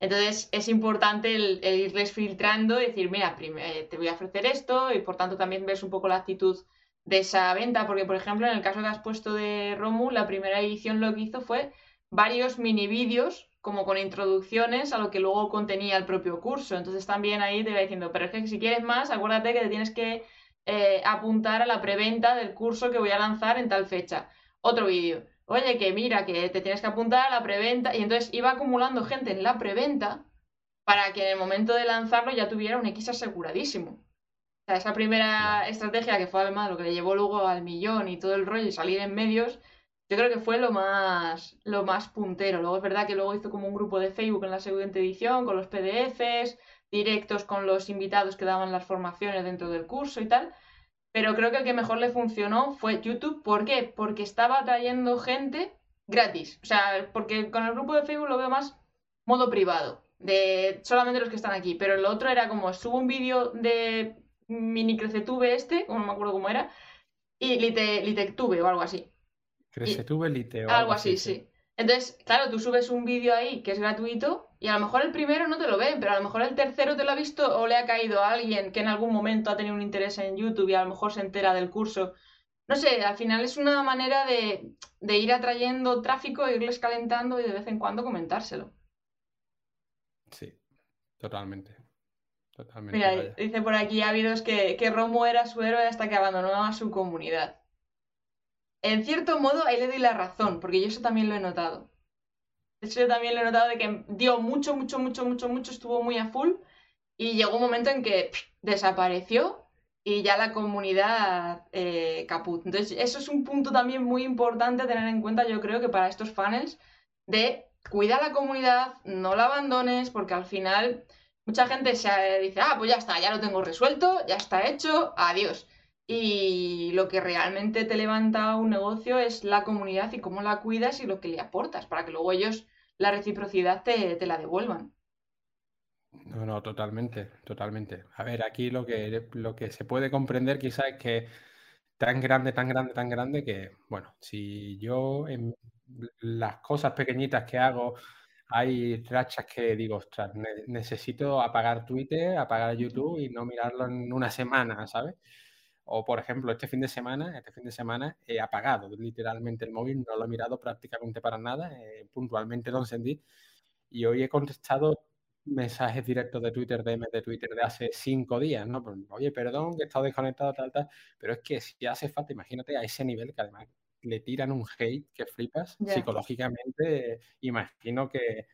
Entonces es importante el, irles filtrando y decir, mira, eh, te voy a ofrecer esto y por tanto también ves un poco la actitud de esa venta, porque por ejemplo en el caso que has puesto de Romu, la primera edición lo que hizo fue varios mini vídeos como con introducciones a lo que luego contenía el propio curso. Entonces también ahí te va diciendo, pero es que si quieres más, acuérdate que te tienes que eh, apuntar a la preventa del curso que voy a lanzar en tal fecha. Otro vídeo. Oye, que mira, que te tienes que apuntar a la preventa. Y entonces iba acumulando gente en la preventa para que en el momento de lanzarlo ya tuviera un X aseguradísimo. O sea, esa primera estrategia que fue además lo que le llevó luego al millón y todo el rollo y salir en medios, yo creo que fue lo más, lo más puntero. Luego es verdad que luego hizo como un grupo de Facebook en la segunda edición con los PDFs, directos con los invitados que daban las formaciones dentro del curso y tal. Pero creo que el que mejor le funcionó fue YouTube. ¿Por qué? Porque estaba trayendo gente gratis. O sea, porque con el grupo de Facebook lo veo más modo privado de solamente los que están aquí. Pero lo otro era como subo un vídeo de mini Crecetube este, no me acuerdo cómo era, y Lite, Litectube o algo así. Crecetube, Lite o algo, así, sí. Entonces, claro, tú subes un vídeo ahí que es gratuito y a lo mejor el primero no te lo ven, pero a lo mejor el tercero te lo ha visto o le ha caído a alguien que en algún momento ha tenido un interés en YouTube y a lo mejor se entera del curso. No sé, al final es una manera de, de ir atrayendo tráfico, irles calentando y de vez en cuando comentárselo. Sí, totalmente. Totalmente. Mira, dice por aquí Ávidos que, que Romo era su héroe hasta que abandonó a su comunidad. En cierto modo, ahí le doy la razón, porque yo eso también lo he notado. Eso yo también lo he notado de que dio mucho, mucho, mucho, mucho, mucho, estuvo muy a full y llegó un momento en que desapareció y ya la comunidad eh, caput. Entonces, eso es un punto también muy importante a tener en cuenta, yo creo que para estos funnels, de cuida la comunidad, no la abandones, porque al final mucha gente se dice, ah, pues ya está, ya lo tengo resuelto, ya está hecho, adiós. Y lo que realmente te levanta un negocio es la comunidad y cómo la cuidas y lo que le aportas, para que luego ellos la reciprocidad te, te la devuelvan. No, no, totalmente, totalmente. A ver, aquí lo que, lo que se puede comprender quizás es que tan grande, tan grande, tan grande que, bueno, si yo en las cosas pequeñitas que hago hay rachas que digo, ostras, necesito apagar Twitter, apagar YouTube y no mirarlo en una semana, ¿sabes? O, por ejemplo, este fin de semana, este fin de semana he apagado literalmente el móvil, no lo he mirado prácticamente para nada, eh, puntualmente lo encendí y hoy he contestado mensajes directos de Twitter, DM de Twitter de hace cinco días, ¿no? Pues, Oye, perdón, que he estado desconectado, tal, tal, pero es que si hace falta, imagínate a ese nivel que además le tiran un hate que flipas psicológicamente, imagino que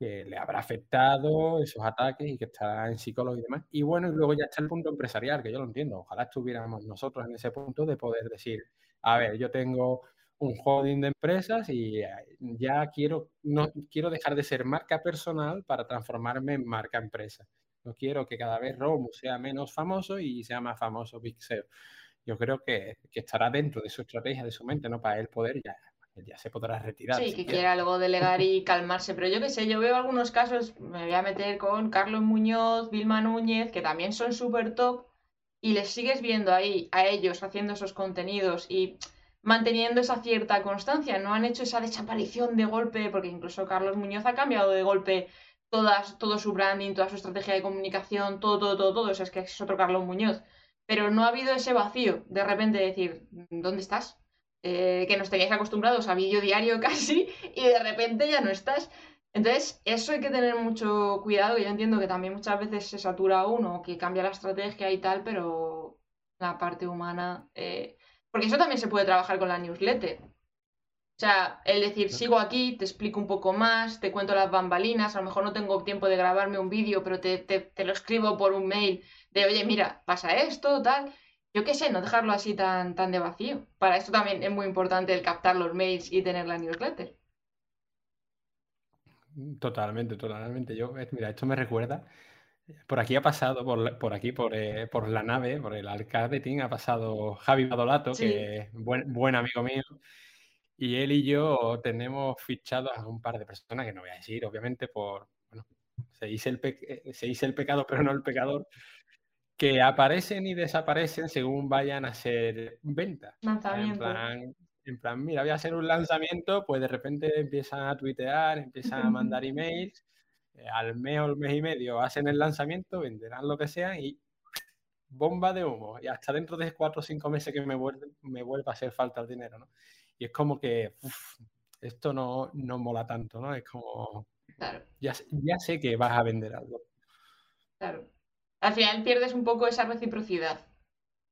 que le habrá afectado esos ataques y que está en psicólogo y demás. Y bueno, y luego ya está el punto empresarial, que yo lo entiendo. Ojalá estuviéramos nosotros en ese punto de poder decir, a ver, yo tengo un holding de empresas y eh, ya quiero, no, quiero dejar de ser marca personal para transformarme en marca empresa. No quiero que cada vez Romu sea menos famoso y sea más famoso Big. Yo creo que, que estará dentro de su estrategia, de su mente, ¿no? Para él poder ya ya se podrá retirar. Sí, que quiera luego delegar y [laughs] calmarse. Pero yo qué sé, yo veo algunos casos, me voy a meter con Carlos Muñoz, Vilma Núñez, que también son súper top, y les sigues viendo ahí a ellos haciendo esos contenidos y manteniendo esa cierta constancia. No han hecho esa desaparición de golpe, porque incluso Carlos Muñoz ha cambiado de golpe todas, todo su branding, toda su estrategia de comunicación, todo, todo, todo, todo. O sea, es que es otro Carlos Muñoz. Pero no ha habido ese vacío de repente decir, ¿dónde estás? Eh, que nos teníais acostumbrados a vídeo diario [laughs] casi y de repente ya no estás. Entonces, eso hay que tener mucho cuidado. Yo entiendo que también muchas veces se satura uno, que cambia la estrategia y tal, pero la parte humana. Eh, porque eso también se puede trabajar con la newsletter. O sea, el decir, sigo aquí, te explico un poco más, te cuento las bambalinas, a lo mejor no tengo tiempo de grabarme un vídeo, pero te, te, te lo escribo por un mail de, oye, mira, pasa esto, tal yo qué sé, no dejarlo así tan, tan de vacío. Para esto también es muy importante el captar los mails y tener la newsletter. Totalmente, totalmente. Yo, eh, mira, esto me recuerda. Por aquí ha pasado, por, por aquí, por, eh, por, la nave, por el arcade ha pasado Javi Badolato, que es buen, buen amigo mío. Y él y yo tenemos fichados a un par de personas que no voy a decir, obviamente, por. Bueno, se dice el, eh, se dice el pecado, pero no el pecador que aparecen y desaparecen según vayan a ser ventas. En plan, mira, voy a hacer un lanzamiento, pues de repente empiezan a tuitear, empiezan a mandar emails, eh, al mes o al mes y medio hacen el lanzamiento, venderán lo que sea y bomba de humo. Y hasta dentro de cuatro o cinco meses que me vuelve, me vuelva a hacer falta el dinero, ¿no? Y es como que esto no, no mola tanto, ¿no? Es como, claro. ya, ya sé que vas a vender algo. Claro al final pierdes un poco esa reciprocidad.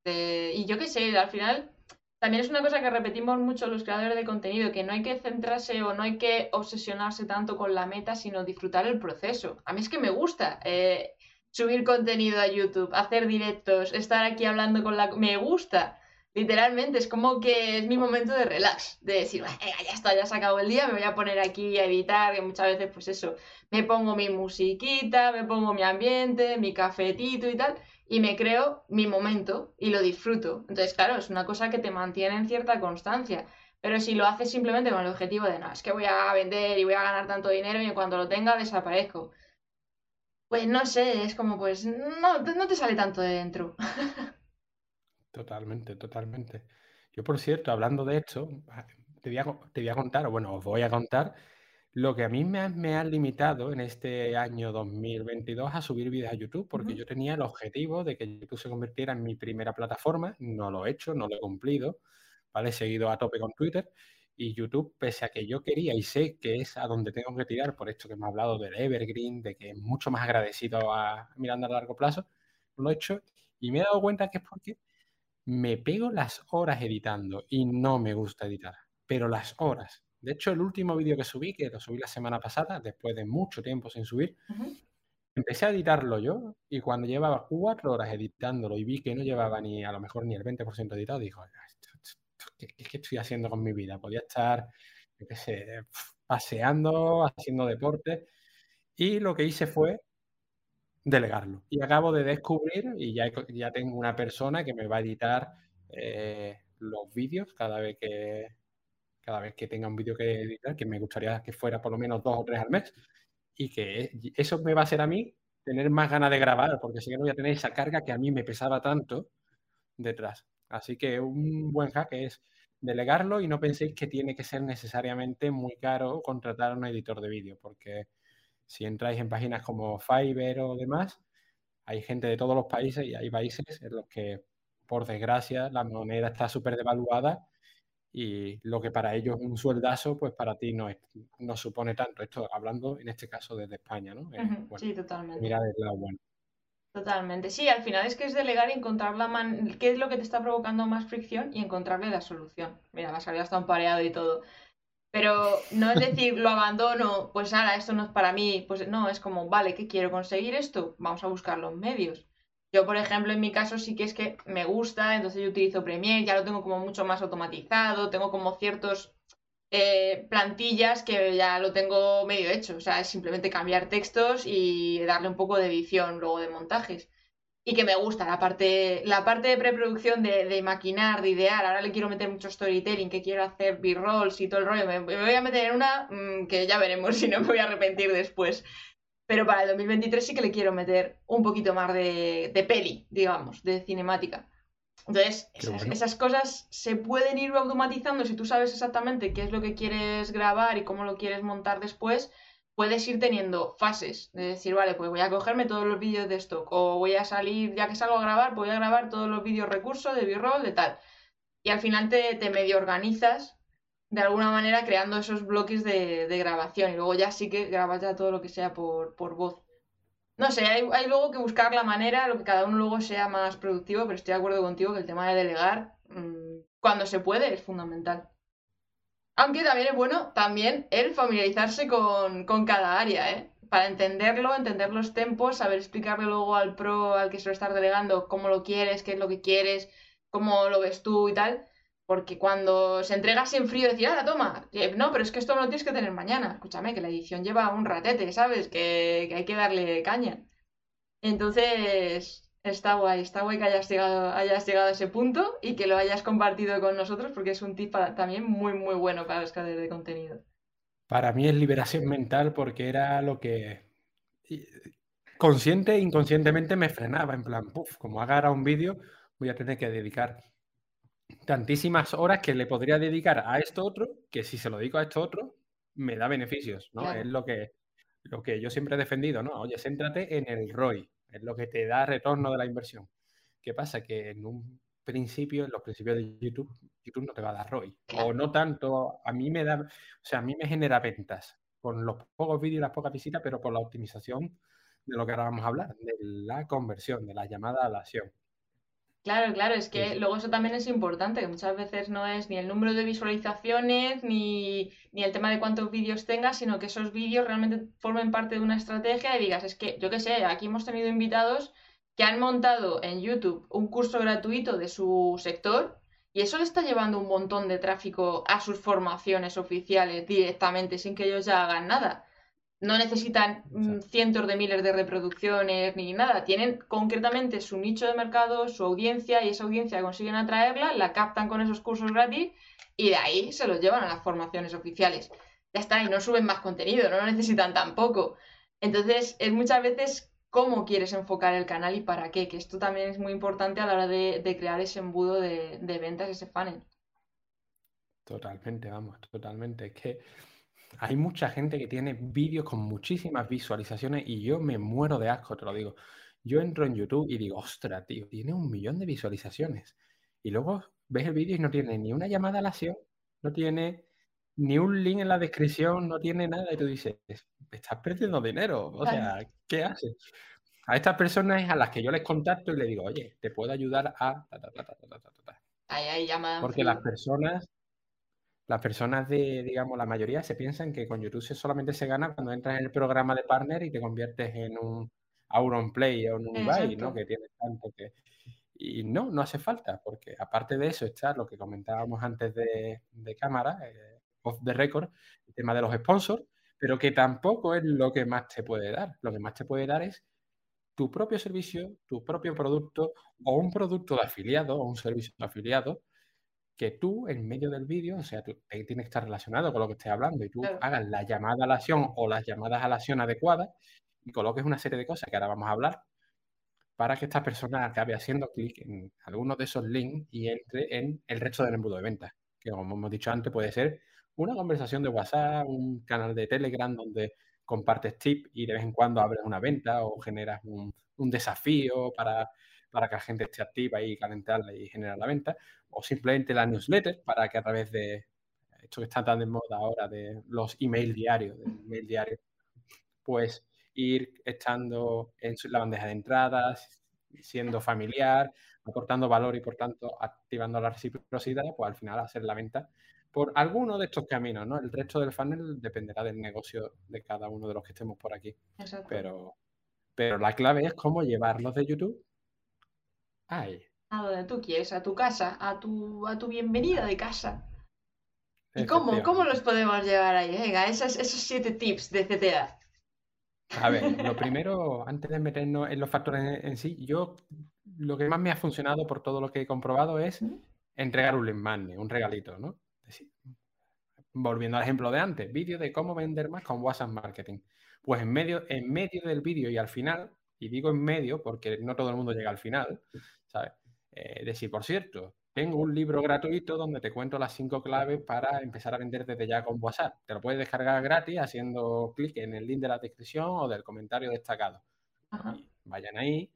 y yo qué sé, al final también es una cosa que repetimos mucho los creadores de contenido, que no hay que centrarse o no hay que obsesionarse tanto con la meta, sino disfrutar el proceso. A mí es que me gusta eh, subir contenido a YouTube, hacer directos, estar aquí hablando con la... Me gusta. Literalmente, es como que es mi momento de relax, de decir, ya está, ya se acabó el día, me voy a poner aquí a editar, y muchas veces pues eso, me pongo mi musiquita, me pongo mi ambiente, mi cafetito y tal, y me creo mi momento y lo disfruto. Entonces, claro, es una cosa que te mantiene en cierta constancia. Pero si lo haces simplemente con el objetivo de, no, es que voy a vender y voy a ganar tanto dinero y cuando lo tenga desaparezco. Pues no sé, es como pues no, no te sale tanto de dentro. [laughs] Totalmente, totalmente. Yo, por cierto, hablando de esto, te voy a, te voy a contar, o bueno, os voy a contar lo que a mí me ha, limitado en este año 2022 a subir vídeos a YouTube, porque yo tenía el objetivo de que YouTube se convirtiera en mi primera plataforma, no lo he hecho, no lo he cumplido, ¿vale? He seguido a tope con Twitter y YouTube, pese a que yo quería y sé que es a donde tengo que tirar, por esto que me ha hablado del Evergreen, de que es mucho más agradecido a Miranda a largo plazo, lo he hecho y me he dado cuenta que es porque me pego las horas editando y no me gusta editar, pero las horas. De hecho, el último vídeo que subí, que lo subí la semana pasada, después de mucho tiempo sin subir, empecé a editarlo yo y cuando llevaba cuatro horas editándolo y vi que no llevaba ni a lo mejor ni el 20% editado, dijo, ¿qué, ¿qué, estoy haciendo con mi vida? Podía estar, qué sé, paseando, haciendo deporte. Y lo que hice fue delegarlo. Y acabo de descubrir, y ya, ya tengo una persona que me va a editar eh, los vídeos cada vez que, cada vez que tenga un vídeo que editar, que me gustaría que fuera por lo menos dos o tres al mes, y que eso me va a hacer a mí tener más ganas de grabar, porque si no voy a tener esa carga que a mí me pesaba tanto detrás. Así que un buen hack es delegarlo y no penséis que tiene que ser necesariamente muy caro contratar a un editor de vídeo, porque si entráis en páginas como Fiverr o demás, hay gente de todos los países y hay países en los que, por desgracia, la moneda está súper devaluada y lo que para ellos es un sueldazo, pues para ti no, no supone tanto. Esto hablando en este caso desde España, ¿no? Eh, sí, totalmente. Mira desde lado bueno. Totalmente. Sí, al final es que es delegar y encontrar la man... qué es lo que te está provocando más fricción y encontrarle la solución. Mira, me ha salido hasta un pareado y todo. Pero no es decir, lo abandono, pues ahora esto no es para mí. Pues no, es como, vale, ¿qué quiero conseguir esto? Vamos a buscar los medios. Yo, por ejemplo, en mi caso sí que es que me gusta, entonces yo utilizo Premiere, ya lo tengo como mucho más automatizado, tengo como ciertos eh, plantillas que ya lo tengo medio hecho, o sea, es simplemente cambiar textos y darle un poco de edición luego de montajes. Y que me gusta la parte, la parte de preproducción de, maquinar, de idear. Ahora le quiero meter mucho storytelling, que quiero hacer b-rolls y todo el rollo. Me, voy a meter en una mm, que ya veremos [laughs] si no me voy a arrepentir después. Pero para el 2023 sí que le quiero meter un poquito más de, peli, digamos, de cinemática. Entonces, esas, cosas se pueden ir automatizando si tú sabes exactamente qué es lo que quieres grabar y cómo lo quieres montar después. Puedes ir teniendo fases de decir, vale, pues voy a cogerme todos los vídeos de stock o voy a salir, ya que salgo a grabar, voy a grabar todos los vídeos recursos de B-roll, de tal. Y al final te, te medio organizas de alguna manera creando esos bloques de, grabación y luego ya sí que grabas ya todo lo que sea por, voz. No sé, hay, luego que buscar la manera, lo que cada uno luego sea más productivo, pero estoy de acuerdo contigo que el tema de delegar, mm, cuando se puede, es fundamental. Aunque también es bueno también el familiarizarse con, con cada área, ¿eh? Para entenderlo, entender los tempos, saber explicarle luego al pro al que se lo estás delegando cómo lo quieres, qué es lo que quieres, cómo lo ves tú y tal porque cuando se entrega así en frío, decía, la toma. No, pero es que esto lo tienes que tener mañana. Escúchame, que la edición lleva un ratete, ¿sabes? Que, hay que darle caña. Entonces, está guay, está guay que hayas llegado, hayas llegado a ese punto y que lo hayas compartido con nosotros porque es un tip también muy, muy bueno para los creadores de contenido. Para mí es liberación mental porque era lo que consciente e inconscientemente me frenaba. En plan, puff, como haga ahora un vídeo, voy a tener que dedicar tantísimas horas que le podría dedicar a esto otro, que si se lo dedico a esto otro, me da beneficios, ¿no? Es lo que, lo que yo siempre he defendido, ¿no? Oye, céntrate en el ROI, es lo que te da retorno de la inversión. ¿Qué pasa? Que en un principio, en los principios de YouTube, YouTube no te va a dar ROI. O no tanto, a mí me da, o sea, a mí me genera ventas con los pocos vídeos y las pocas visitas, pero por la optimización de lo que ahora vamos a hablar, de la conversión, de la llamada a la acción. Claro, claro, es que luego eso también es importante, que muchas veces no es ni el número de visualizaciones ni, ni el tema de cuántos vídeos tengas, sino que esos vídeos realmente formen parte de una estrategia y digas, es que, yo qué sé, aquí hemos tenido invitados que han montado en YouTube un curso gratuito de su sector y eso le está llevando un montón de tráfico a sus formaciones oficiales directamente sin que ellos ya hagan nada no necesitan mm, cientos de miles de reproducciones ni nada. Tienen concretamente su nicho de mercado, su audiencia, y esa audiencia consiguen atraerla, la captan con esos cursos gratis y de ahí se los llevan a las formaciones oficiales. Ya está, y no suben más contenido, no lo necesitan tampoco. Entonces, es muchas veces cómo quieres enfocar el canal y para qué, que esto también es muy importante a la hora de, crear ese embudo de, de ventas, ese funnel. Totalmente, vamos, totalmente. Es que hay mucha gente que tiene vídeos con muchísimas visualizaciones y yo me muero de asco, te lo digo. Yo entro en YouTube y digo, ostras, tío, tiene un millón de visualizaciones. Y luego ves el vídeo y no tiene ni una llamada a la acción, no tiene ni un link en la descripción, no tiene nada. Y tú dices, estás perdiendo dinero. O sea, ¿qué haces? A estas personas es a las que yo les contacto y les digo, oye, te puedo ayudar a... Porque las personas las personas de, digamos, la mayoría se piensan que con YouTube solamente se gana cuando entras en el programa de partner y te conviertes en un Auronplay o un Ibai, ¿no? Que tienes tanto que... Y no, no hace falta, porque aparte de eso está lo que comentábamos antes de, cámara, eh, off the record, el tema de los sponsors, pero que tampoco es lo que más te puede dar. Lo que más te puede dar es tu propio servicio, tu propio producto o un producto de afiliado o un servicio de afiliado que tú en medio del vídeo, o sea, tú tienes que estar relacionado con lo que estés hablando y tú hagas la llamada a la acción o las llamadas a la acción adecuadas y coloques una serie de cosas que ahora vamos a hablar para que esta persona acabe haciendo clic en alguno de esos links y entre en el resto del embudo de ventas, que como hemos dicho antes puede ser una conversación de WhatsApp, un canal de Telegram donde compartes tips y de vez en cuando abres una venta o generas un, un desafío para para que la gente esté activa y calentarla y generar la venta, o simplemente la newsletter para que a través de esto que está tan de moda ahora de los email diarios, del email diario, pues ir estando en la bandeja de entradas, siendo familiar, aportando valor y por tanto activando la reciprocidad, pues al final hacer la venta por alguno de estos caminos, ¿no? El resto del funnel dependerá del negocio de cada uno de los que estemos por aquí. Pero, pero la clave es cómo llevarlos de YouTube a donde tú quieres, a tu casa, a tu, a tu bienvenida de casa. ¿Y cómo, cómo los podemos llevar ahí? Venga, esos, esos siete tips de CTA. A ver, [laughs] lo primero, antes de meternos en los factores en, sí, yo lo que más me ha funcionado por todo lo que he comprobado es entregar un link un regalito, ¿no? volviendo al ejemplo de antes, vídeo de cómo vender más con WhatsApp Marketing. Pues en medio, en medio del vídeo y al final, y digo en medio porque no todo el mundo llega al final, ¿sabes? Eh, decir, por cierto, tengo un libro gratuito donde te cuento las cinco claves para empezar a vender desde ya con WhatsApp. Te lo puedes descargar gratis haciendo clic en el link de la descripción o del comentario destacado. vayan ahí,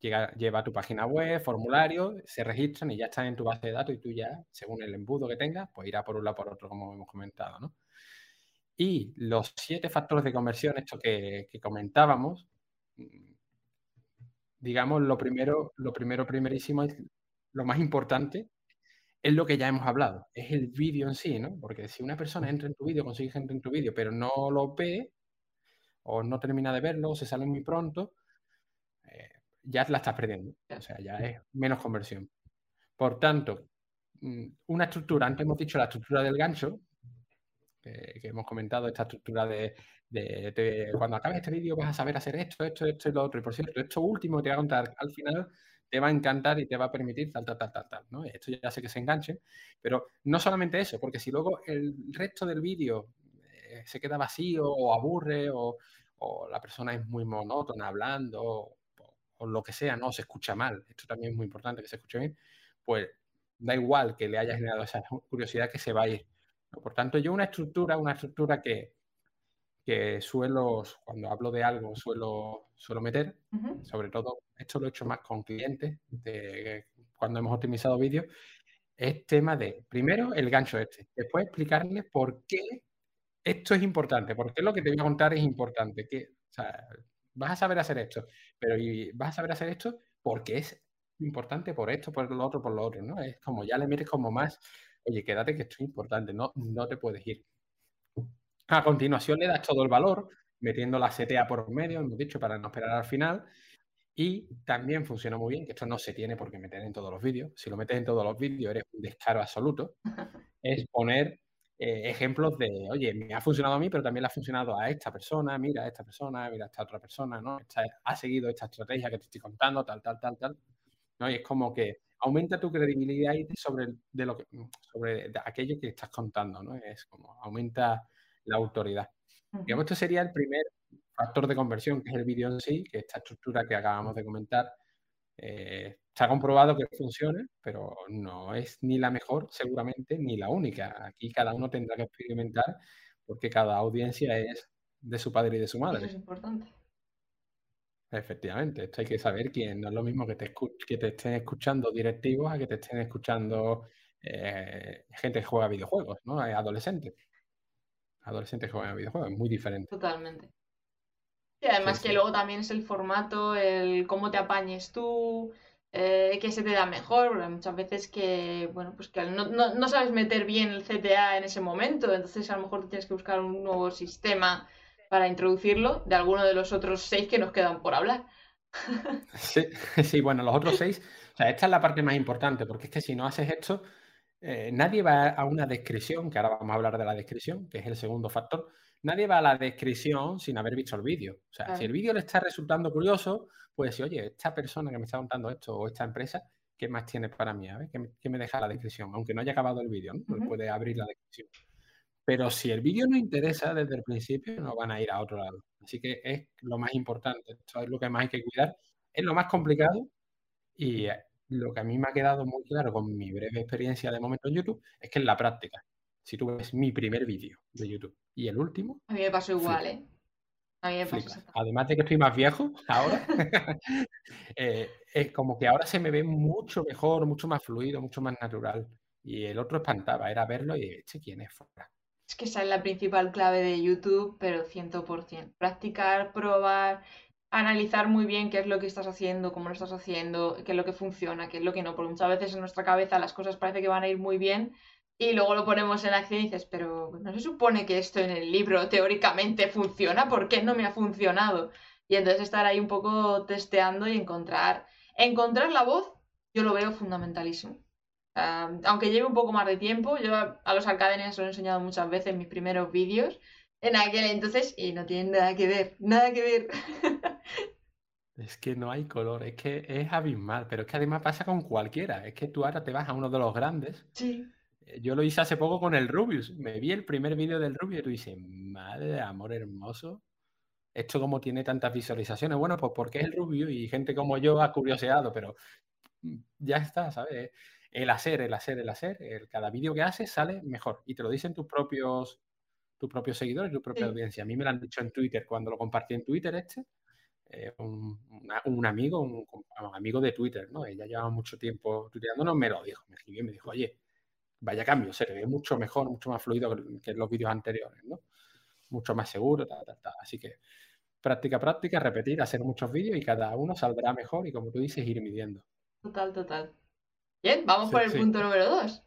llega, lleva tu página web, formulario, se registran y ya están en tu base de datos y tú ya, según el embudo que tengas, pues irá por un lado por otro, como hemos comentado, ¿no? Y los siete factores de conversión, esto que, que comentábamos, digamos, lo primero, lo primero, primerísimo, es lo más importante, es lo que ya hemos hablado, es el vídeo en sí, ¿no? Porque si una persona entra en tu vídeo, consigue gente en tu vídeo, pero no lo ve, o no termina de verlo, o se sale muy pronto, eh, ya la estás perdiendo. O sea, ya es menos conversión. Por tanto, mm, una estructura, antes hemos dicho la estructura del gancho, que hemos comentado, esta estructura de cuando acabes este vídeo vas a saber hacer esto, esto, esto y lo otro. Y por cierto, esto último te voy a contar al final te va a encantar y te va a permitir tal, tal, tal, tal, tal. Esto ya sé que se enganche, pero no solamente eso, porque si luego el resto del vídeo eh, se queda vacío o aburre o, o, la persona es muy monótona hablando o, o, lo que sea, no se escucha mal, esto también es muy importante que se escuche bien, pues da igual que le haya generado esa curiosidad que se va a ir. Por tanto, yo una estructura, una estructura que, que suelo, cuando hablo de algo, suelo, suelo meter, sobre todo, esto lo he hecho más con clientes, de, cuando hemos optimizado vídeos, es tema de, primero, el gancho este, después explicarles por qué esto es importante, por qué lo que te voy a contar es importante, que, o sea, vas a saber hacer esto, pero vas a saber hacer esto porque es importante por esto, por lo otro, por lo otro, ¿no? Es como ya le metes como más, oye, quédate que esto es importante, no, no te puedes ir. A continuación le das todo el valor, metiendo la CTA por medio, hemos dicho, para no esperar al final. Y también funciona muy bien, que esto no se tiene por qué meter en todos los vídeos. Si lo metes en todos los vídeos, eres un descaro absoluto. Es poner eh, ejemplos de, oye, me ha funcionado a mí, pero también le ha funcionado a esta persona, mira a esta persona, mira a esta otra persona, ¿no? ha seguido esta estrategia que te estoy contando, tal, tal, tal, tal. ¿no? Y es como que aumenta tu credibilidad sobre, de lo que, sobre aquello que estás contando, ¿no? Es como aumenta la autoridad. Digamos, esto sería el primer factor de conversión, que es el vídeo en sí, que esta estructura que acabamos de comentar eh, ha comprobado que funciona, pero no es ni la mejor, seguramente, ni la única. Aquí cada uno tendrá que experimentar porque cada audiencia es de su padre y de su madre. Eso es importante. Efectivamente, esto hay que saber quién. No es lo mismo que te, que te estén escuchando directivos a que te estén escuchando eh, gente que juega videojuegos, ¿no? Adolescentes. Adolescentes que juegan videojuegos, es muy diferente. Totalmente. Y además que luego también es el formato, el cómo te apañes tú, eh, qué se te da mejor, porque muchas veces que, bueno, pues que no, no, sabes meter bien el CTA en ese momento, entonces a lo mejor tienes que buscar un nuevo sistema para introducirlo de alguno de los otros seis que nos quedan por hablar. [laughs] Sí, [laughs] sí, bueno, los otros seis, o sea, esta es la parte más importante, porque es que si no haces esto, eh, nadie va a una descripción, que ahora vamos a hablar de la descripción, que es el segundo factor, nadie va a la descripción sin haber visto el vídeo. O sea, si el vídeo le está resultando curioso, pues decir, oye, esta persona que me está contando esto o esta empresa, ¿qué más tiene para mí? A ver, ¿qué me, deja la descripción? Aunque no haya acabado el vídeo, ¿no? Puede abrir la descripción. Pero si el vídeo no interesa desde el principio, no van a ir a otro lado. Así que es lo más importante. Esto es lo que más hay que cuidar. Es lo más complicado y eh, lo que a mí me ha quedado muy claro con mi breve experiencia de momento en YouTube es que en la práctica, si tú ves mi primer vídeo de YouTube y el último. A mí me pasó igual, ¿eh? A mí me pasó Además de que estoy más viejo ahora, [laughs] [laughs] eh, es como que ahora se me ve mucho mejor, mucho más fluido, mucho más natural. Y el otro espantaba, era verlo y, este, ¿quién es fuera? Es que esa es la principal clave de YouTube, pero 100%. Practicar, probar, analizar muy bien qué es lo que estás haciendo, cómo lo estás haciendo, qué es lo que funciona, qué es lo que no, porque muchas veces en nuestra cabeza las cosas parece que van a ir muy bien y luego lo ponemos en acción y dices, pero no se supone que esto en el libro teóricamente funciona, ¿por qué no me ha funcionado? Y entonces estar ahí un poco testeando y encontrar, encontrar la voz, yo lo veo fundamentalísimo. Aunque lleve un poco más de tiempo, yo a los academias lo he enseñado muchas veces en mis primeros vídeos en aquel entonces y no tienen nada que ver, nada que ver. [laughs] Es que no hay color, es que es abismal, pero es que además pasa con cualquiera. Es que tú ahora te vas a uno de los grandes. Sí. Eh, yo lo hice hace poco con el Rubius. Me vi el primer vídeo del Rubius y tú dices, madre de amor hermoso. Esto como tiene tantas visualizaciones. Bueno, pues porque es el Rubius y gente como yo ha curioseado, pero mm, ya está, ¿sabes? El hacer, el hacer, el hacer. El, cada vídeo que haces sale mejor. Y te lo dicen tus propios tu propio seguidor y tu propia audiencia. A mí me lo han dicho en Twitter cuando lo compartí en Twitter este. Eh, un, amigo, un, amigo de Twitter, ¿no? Ella llevaba mucho tiempo tuiteándonos, me lo dijo, me escribió y me dijo, oye, vaya cambio, se ve mucho mejor, mucho más fluido que, los vídeos anteriores, ¿no? Mucho más seguro, tal, tal, tal. Así que práctica, práctica, repetir, hacer muchos vídeos y cada uno saldrá mejor y como tú dices, ir midiendo. Total, total. Bien, vamos por el punto número dos.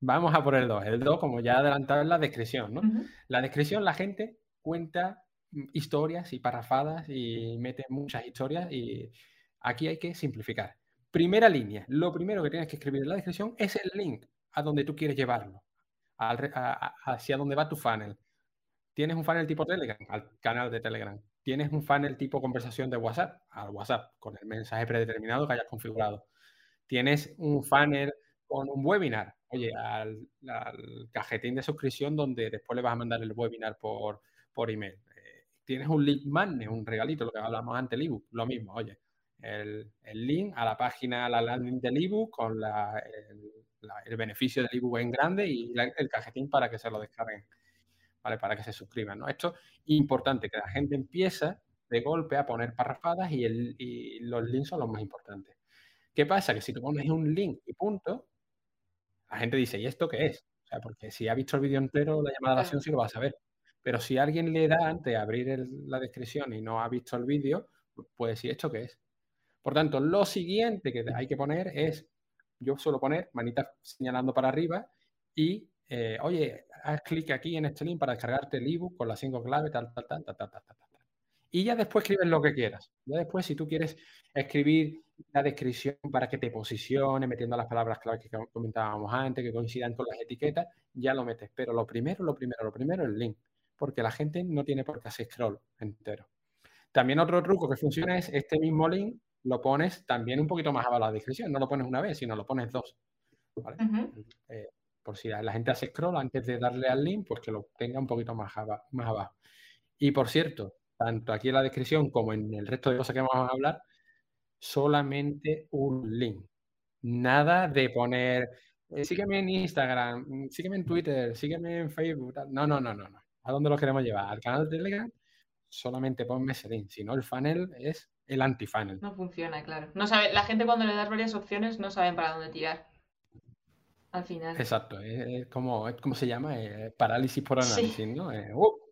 Vamos a por el 2. El 2, como ya adelantado, es la descripción, ¿no? La descripción, la gente cuenta mm, historias y parrafadas y mete muchas historias y aquí hay que simplificar. Primera línea, lo primero que tienes que escribir en la descripción es el link a donde tú quieres llevarlo, hacia donde va tu funnel. Tienes un funnel tipo Telegram, al canal de Telegram. Tienes un funnel tipo conversación de WhatsApp, al WhatsApp, con el mensaje predeterminado que hayas configurado. Tienes un funnel con un webinar, oye, al, cajetín de suscripción donde después le vas a mandar el webinar por, por email. Eh, tienes un link magnet, un regalito, lo que hablamos antes, el ebook, lo mismo, oye, el, link a la página, a la landing del ebook con la, el, beneficio del ebook en grande y el cajetín para que se lo descarguen, ¿vale? Para que se suscriban, ¿no? Esto es importante, que la gente empieza de golpe a poner parrafadas y, el, y los links son los más importantes. ¿Qué pasa? Que si tú pones un link y punto, la gente dice, ¿y esto qué es? O sea, porque si ha visto el vídeo entero, la llamada a la acción sí lo va a saber. Pero si alguien le da antes de abrir la descripción y no ha visto el vídeo, puede decir, ¿esto qué es? Por tanto, lo siguiente que hay que poner es, yo suelo poner manita señalando para arriba y, eh, oye, haz clic aquí en este link para descargarte el ebook con las cinco claves, tal, tal, tal, tal, tal, tal, tal. Y ya después escribes lo que quieras. Ya después, si tú quieres escribir la descripción para que te posicione, metiendo las palabras claves que comentábamos antes, que coincidan con las etiquetas, ya lo metes. Pero lo primero, lo primero, lo primero es el link. Porque la gente no tiene por qué hacer scroll entero. También otro truco que funciona es este mismo link lo pones también un poquito más abajo la descripción. No lo pones una vez, sino lo pones dos. Eh, por si la gente hace scroll antes de darle al link, pues que lo tenga un poquito más, más abajo. Y por cierto, tanto aquí en la descripción como en el resto de cosas que vamos a hablar, solamente un link. Nada de poner, eh, sígueme en Instagram, mm, sígueme en Twitter, sígueme en Facebook. No, no, no, no, no. ¿A dónde lo queremos llevar? ¿Al canal de Telegram? Solamente ponme ese link. Si no, el funnel es el anti-funnel. No funciona, claro. No sabe, la gente cuando le das varias opciones no saben para dónde tirar. Al final. Exacto. Es, como, ¿cómo se llama? parálisis por análisis, ¿no? Uh,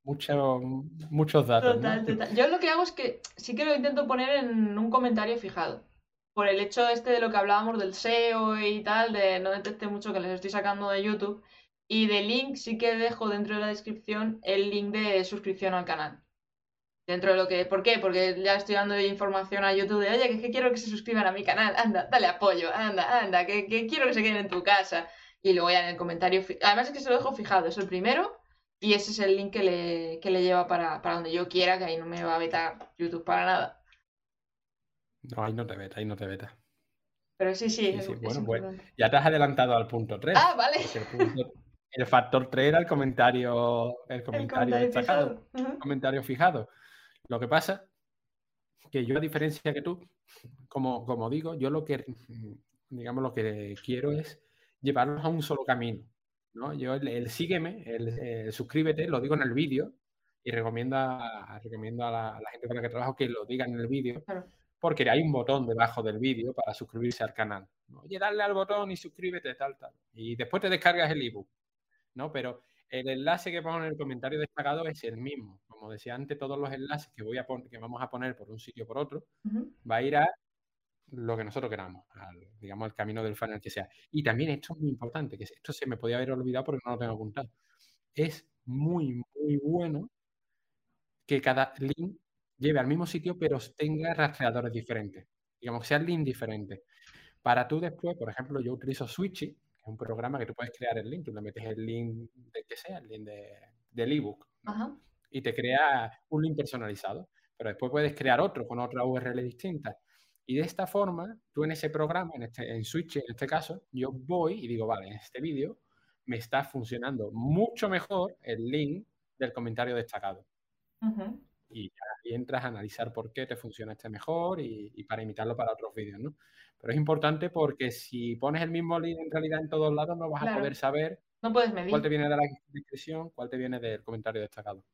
muchos datos. Yo lo que hago es que sí que lo intento poner en un comentario fijado. Por el hecho este de lo que hablábamos del SEO y tal, de no detecte mucho que les estoy sacando de YouTube. Y de link sí que dejo dentro de la descripción el link de suscripción al canal. Dentro de lo que. ¿Por qué? Porque ya estoy dando información a YouTube de, oye, que, quiero que se suscriban a mi canal, anda, dale apoyo, anda, anda, que, que quiero que se queden en tu casa. Y luego ya en el comentario. Además es que se lo dejo fijado, es el primero y ese es el link que le, le lleva para, donde yo quiera, que ahí no me va a vetar YouTube para nada. No, ahí no te veta, ahí no te veta. Pero sí, sí. bueno, pues ya te has adelantado al punto 3. Ah, vale. El, factor 3 era el comentario, el comentario, destacado, el comentario fijado. Lo que pasa que yo, a diferencia que tú, como, como digo, yo lo que, digamos, lo que quiero es llevarlos a un solo camino. ¿No? Yo el, sígueme, el, suscríbete, lo digo en el vídeo y recomiendo, a, recomiendo a, la, gente con la que trabajo que lo diga en el vídeo, porque hay un botón debajo del vídeo para suscribirse al canal. Oye, dale al botón y suscríbete, tal, tal. Y después te descargas el ebook, ¿no? Pero el enlace que pongo en el comentario destacado es el mismo. Como decía antes, todos los enlaces que, voy a que vamos a poner por un sitio o por otro, va a ir a lo que nosotros queramos, digamos, el camino del funnel que sea. Y también esto es muy importante, que esto se me podía haber olvidado porque no lo tengo apuntado. Es muy, muy bueno que cada link lleve al mismo sitio, pero tenga rastreadores diferentes. Digamos, que sea el link diferente. Para tú después, por ejemplo, yo utilizo Switchy, que es un programa que tú puedes crear el link, tú le metes el link de que sea, el link de, del ebook, y te crea un link personalizado. Pero después puedes crear otro con otra URL distinta y de esta forma, tú en ese programa, en, este, en Switch en este caso, yo voy y digo, vale, en este vídeo me está funcionando mucho mejor el link del comentario destacado. Y ahí entras a analizar por qué te funciona este mejor y, para imitarlo para otros vídeos, ¿no? Pero es importante porque si pones el mismo link en realidad en todos lados, no vas a poder saber no puedes medir. cuál te viene de la descripción, cuál te viene del comentario destacado.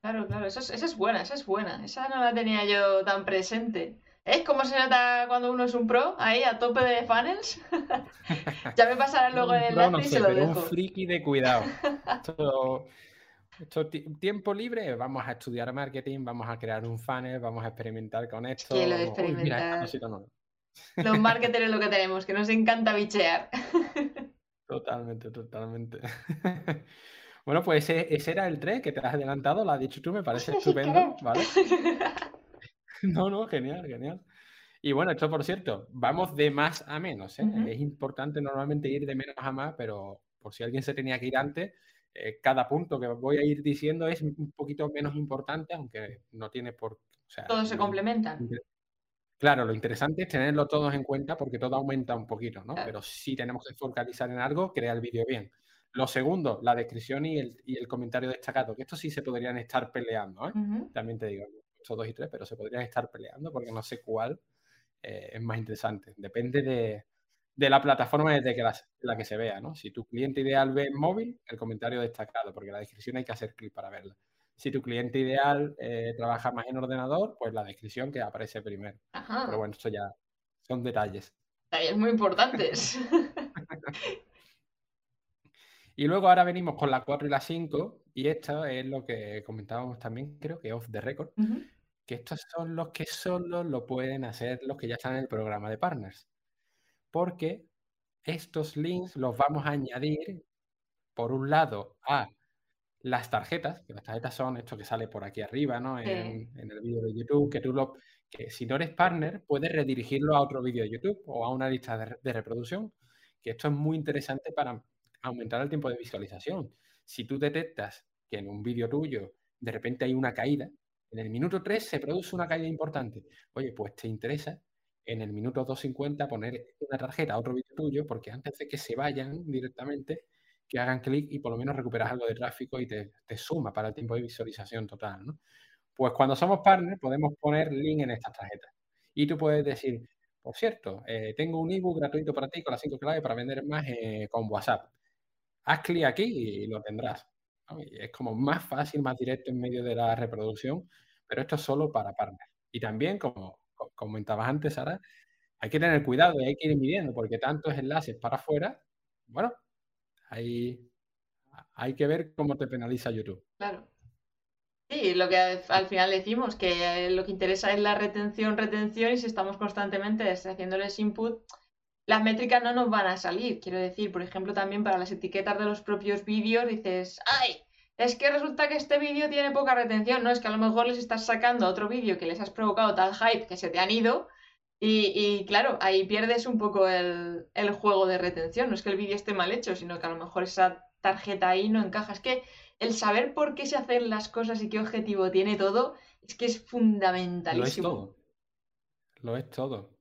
Claro, claro, esa es, esa es buena, esa es buena. Esa no la tenía yo tan presente. ¿Es cómo se nota cuando uno es un pro? Ahí, a tope de funnels. [laughs] ya me pasará luego el enlace no, y se lo pero un friki de cuidado. [laughs] Esto, tiempo libre, vamos a estudiar marketing, vamos a crear un funnel, vamos a experimentar con esto. Lo de experimentar. Los [laughs] marketers es lo que tenemos, que nos encanta bichear. totalmente, totalmente. bueno, pues ese, ese, era el 3 que te has adelantado, lo has dicho tú, me parece estupendo, ¿vale? [laughs] No, no, genial, genial. Y bueno, esto por cierto, vamos de más a menos. ¿eh? Es importante normalmente ir de menos a más, pero por si alguien se tenía que ir antes, eh, cada punto que voy a ir diciendo es un poquito menos importante, aunque no tiene por... O todos se complementan. Claro, lo interesante es tenerlo todos en cuenta porque todo aumenta un poquito, ¿no? Pero si tenemos que focalizar en algo, crea el vídeo bien. Lo segundo, la descripción y el, y el comentario destacado, que esto sí se podrían estar peleando, ¿eh? También te digo dos y tres, pero se podrían estar peleando porque no sé cuál eh, es más interesante. Depende de, la plataforma desde que la, que se vea, ¿no? Si tu cliente ideal ve móvil, el comentario destacado, porque la descripción hay que hacer clic para verla. Si tu cliente ideal eh, trabaja más en ordenador, pues la descripción que aparece primero. Pero bueno, esto ya son detalles. Detalles muy importantes. [laughs] y luego ahora venimos con la 4 y la 5, y esto es lo que comentábamos también, creo que off the record, que estos son los que solo lo pueden hacer los que ya están en el programa de partners. Porque estos links los vamos a añadir, por un lado, a las tarjetas, que las tarjetas son esto que sale por aquí arriba, ¿no? En, el vídeo de YouTube, que tú lo, que si no eres partner, puedes redirigirlo a otro vídeo de YouTube o a una lista de, reproducción, que esto es muy interesante para aumentar el tiempo de visualización. Si tú detectas que en un vídeo tuyo de repente hay una caída, en el minuto 3 se produce una caída importante. Oye, pues te interesa en el minuto 2.50 poner una tarjeta a otro vídeo tuyo, porque antes de que se vayan directamente, que hagan clic y por lo menos recuperas algo de tráfico y te, suma para el tiempo de visualización total. ¿no? Pues cuando somos partners podemos poner link en estas tarjetas. Y tú puedes decir, por cierto, eh, tengo un ebook gratuito para ti con las cinco claves para vender más eh, con WhatsApp. Haz clic aquí y lo tendrás. es como más fácil, más directo en medio de la reproducción, pero esto es solo para partners. Y también, como comentabas antes, Sara, hay que tener cuidado y hay que ir midiendo, porque tantos enlaces para afuera, bueno, hay, hay que ver cómo te penaliza YouTube. Claro. Sí, lo que al final decimos, que lo que interesa es la retención, retención, y si estamos constantemente haciéndoles input, las métricas no nos van a salir. Quiero decir, por ejemplo, también para las etiquetas de los propios vídeos, dices, ¡ay! Es que resulta que este vídeo tiene poca retención, ¿no? Es que a lo mejor les estás sacando otro vídeo que les has provocado tal hype que se te han ido. Y, claro, ahí pierdes un poco el, el juego de retención. No es que el vídeo esté mal hecho, sino que a lo mejor esa tarjeta ahí no encaja. Es que el saber por qué se hacen las cosas y qué objetivo tiene todo, es que es fundamentalísimo. Lo es todo. Lo es todo.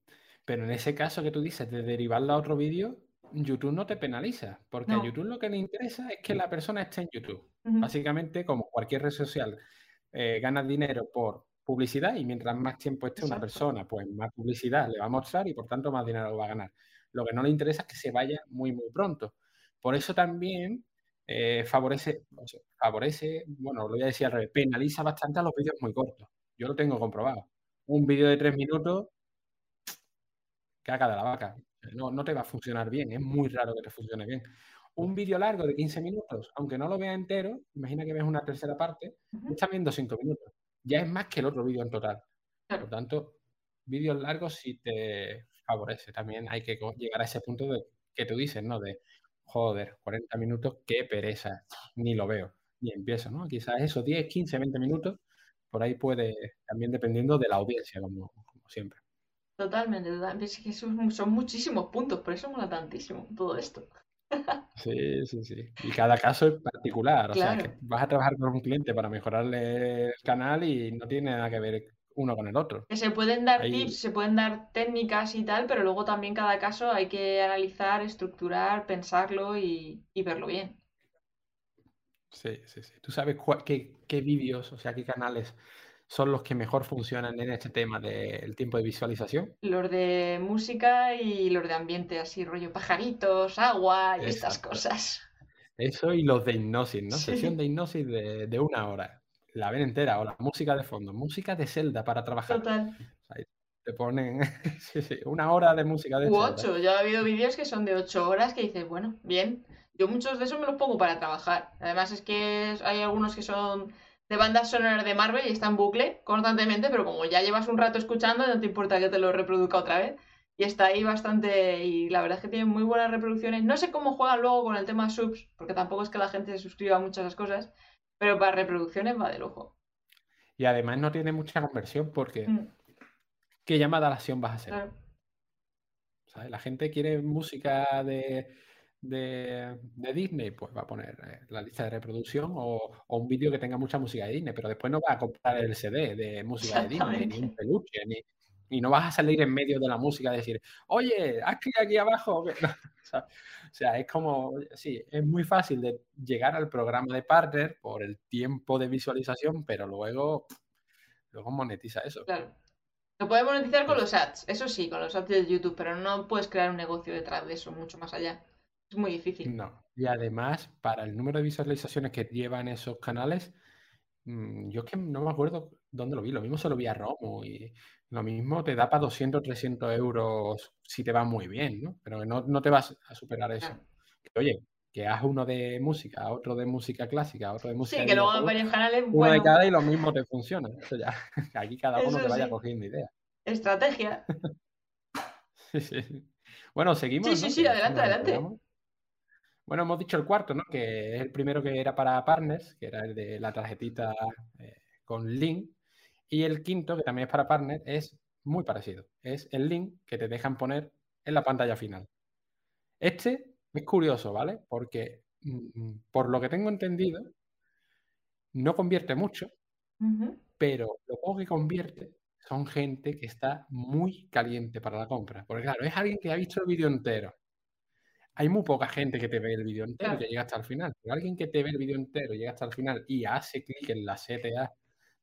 Pero en ese caso que tú dices de derivarlo a otro vídeo, YouTube no te penaliza, porque a YouTube lo que le interesa es que la persona esté en YouTube. Básicamente, como cualquier red social, eh, gana dinero por publicidad y mientras más tiempo esté una persona, pues más publicidad le va a mostrar y por tanto más dinero va a ganar. Lo que no le interesa es que se vaya muy, muy pronto. Por eso también eh, favorece, favorece, bueno, lo voy a decir al revés, penaliza bastante a los vídeos muy cortos. Yo lo tengo comprobado. Un vídeo de tres minutos, caga de la vaca. No, no te va a funcionar bien, es muy raro que te funcione bien. Un vídeo largo de 15 minutos, aunque no lo veas entero, imagina que ves una tercera parte, estás viendo 5 minutos. Ya es más que el otro vídeo en total. Por lo tanto, vídeos largos sí te favorece. También hay que llegar a ese punto de que tú dices, ¿no? De, joder, 40 minutos, qué pereza, ni lo veo, ni empiezo, ¿no? Quizás eso, 10, 15, 20 minutos, por ahí puede, también dependiendo de la audiencia, como, siempre. Totalmente, Es que son, son, muchísimos puntos, por eso mola tantísimo todo esto. Sí, sí, sí. Y cada caso es particular. O sea, que vas a trabajar con un cliente para mejorarle el canal y no tiene nada que ver uno con el otro. Que se pueden dar tips, se pueden dar técnicas y tal, pero luego también cada caso hay que analizar, estructurar, pensarlo y, verlo bien. Sí, sí, sí. ¿Tú sabes qué, qué vídeos, o sea, qué canales son los que mejor funcionan en este tema del tiempo de visualización? Los de música y los de ambiente, así rollo pajaritos, agua y estas cosas. Eso y los de hipnosis, ¿no? Sesión de hipnosis de, de una hora la ven entera o la música de fondo, música de celda para trabajar. Total. te ponen [laughs] una hora de música de U ocho, ya ha habido vídeos que son de ocho horas que dices, bueno, bien. Yo muchos de esos me los pongo para trabajar. Además es que hay algunos que son de bandas sonoras de Marvel y están en bucle constantemente, pero como ya llevas un rato escuchando, no te importa que te lo reproduzca otra vez. Y está ahí bastante, y la verdad es que tienen muy buenas reproducciones. No sé cómo juegan luego con el tema subs, porque tampoco es que la gente se suscriba a muchas cosas, pero para reproducciones va de lujo. Y además no tiene mucha conversión porque mm. ¿qué llamada a la acción vas a hacer? La gente quiere música de, de, Disney, pues va a poner eh, la lista de reproducción o, un vídeo que tenga mucha música de Disney, pero después no va a comprar el CD de música de Disney, ni un peluche, ni, y no vas a salir en medio de la música y decir, oye, haz clic aquí abajo. [laughs] o, sea, es como, sí, es muy fácil de llegar al programa de partner por el tiempo de visualización, pero luego, luego monetiza eso. Claro. Lo puedes monetizar con los ads, eso sí, con los ads de YouTube, pero no puedes crear un negocio detrás de eso mucho más allá. Es muy difícil. No. Y además, para el número de visualizaciones que llevan esos canales, mm, yo es que no me acuerdo dónde lo vi. Lo mismo se lo vi a Romo y lo mismo te da para 200, 300 euros si te va muy bien, ¿no? Pero no, no te vas a superar eso. Oye, que haz uno de música, otro de música clásica, otro de música. Sí, que luego en varios canales. Uno de cada y lo mismo te funciona. Eso ya. [laughs] Aquí cada uno te vaya cogiendo ideas. Estrategia. [laughs] sí, sí. Bueno, seguimos. Sí, sí, sí, adelante, adelante. Bueno, hemos dicho el cuarto, ¿no? Que es el primero que era para partners, que era el de la tarjetita eh, con link. Y el quinto, que también es para partners, es muy parecido. Es el link que te dejan poner en la pantalla final. Este es curioso, ¿vale? Porque mm, por lo que tengo entendido, no convierte mucho, pero lo poco que convierte son gente que está muy caliente para la compra. Porque claro, es alguien que ha visto el vídeo entero. Hay muy poca gente que te ve el vídeo entero y que llega hasta el final. Pero alguien que te ve el vídeo entero, llega hasta el final y hace clic en la CTA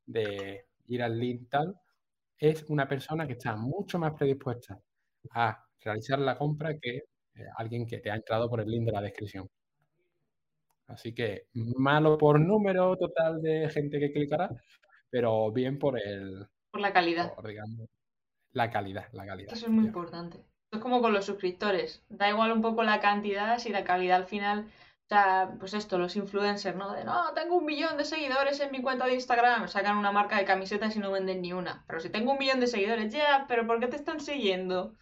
de ir al link tal, es una persona que está mucho más predispuesta a realizar la compra que eh, alguien que te ha entrado por el link de la descripción. Así que malo por número total de gente que clicará, pero bien por el... Por la calidad. la calidad, la calidad. Eso es muy importante. Es como con los suscriptores. Da igual un poco la cantidad si la calidad al final... O sea, pues esto, los influencers, ¿no? De, no, tengo un millón de seguidores en mi cuenta de Instagram. Sacan una marca de camisetas y no venden ni una. Pero si tengo un millón de seguidores, ya, pero ¿por qué te están siguiendo?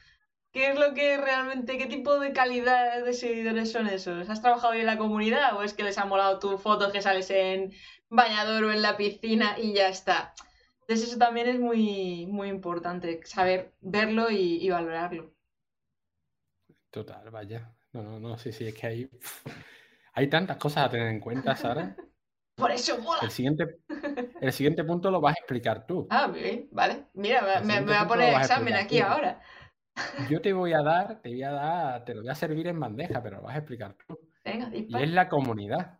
¿Qué es lo que realmente, qué tipo de calidad de seguidores son esos? ¿Has trabajado bien en la comunidad o es que les ha molado tu foto que sales en bañador o en la piscina y ya está? Entonces eso también es muy, muy importante, saber verlo y, valorarlo. Total, vaya. No, no, no, sí, sí, es que hay, [laughs] hay tantas cosas a tener en cuenta, Sara. [laughs] Por eso mola. El siguiente, el siguiente punto lo vas a explicar tú. Ah, bien, vale. Mira, me, me voy a poner examen aquí ahora. Yo te voy a [laughs] dar, te voy a dar, te lo voy a servir en bandeja, pero lo vas a explicar tú. y es la comunidad.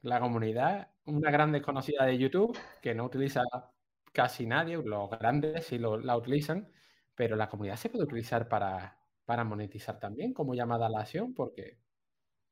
La comunidad, una gran desconocida de YouTube que no utiliza casi nadie, los grandes sí lo, la utilizan, pero la comunidad se puede utilizar para, para monetizar también como llamada a la acción, porque,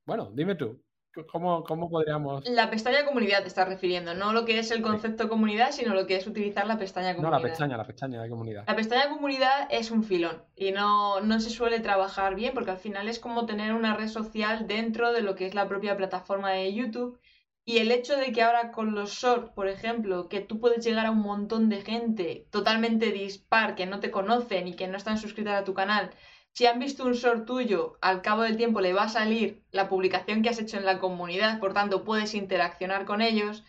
bueno, dime tú, ¿Cómo, ¿Cómo, podríamos...? La pestaña comunidad te estás refiriendo, no lo que es el concepto comunidad, sino lo que es utilizar la pestaña comunidad. No, la pestaña, la pestaña de comunidad. La pestaña comunidad es un filón y no, no se suele trabajar bien porque al final es como tener una red social dentro de lo que es la propia plataforma de YouTube y el hecho de que ahora con los shorts, por ejemplo, que tú puedes llegar a un montón de gente totalmente dispar, que no te conocen y que no están suscritas a tu canal, si han visto un short tuyo, al cabo del tiempo le va a salir la publicación que has hecho en la comunidad, por tanto puedes interaccionar con ellos.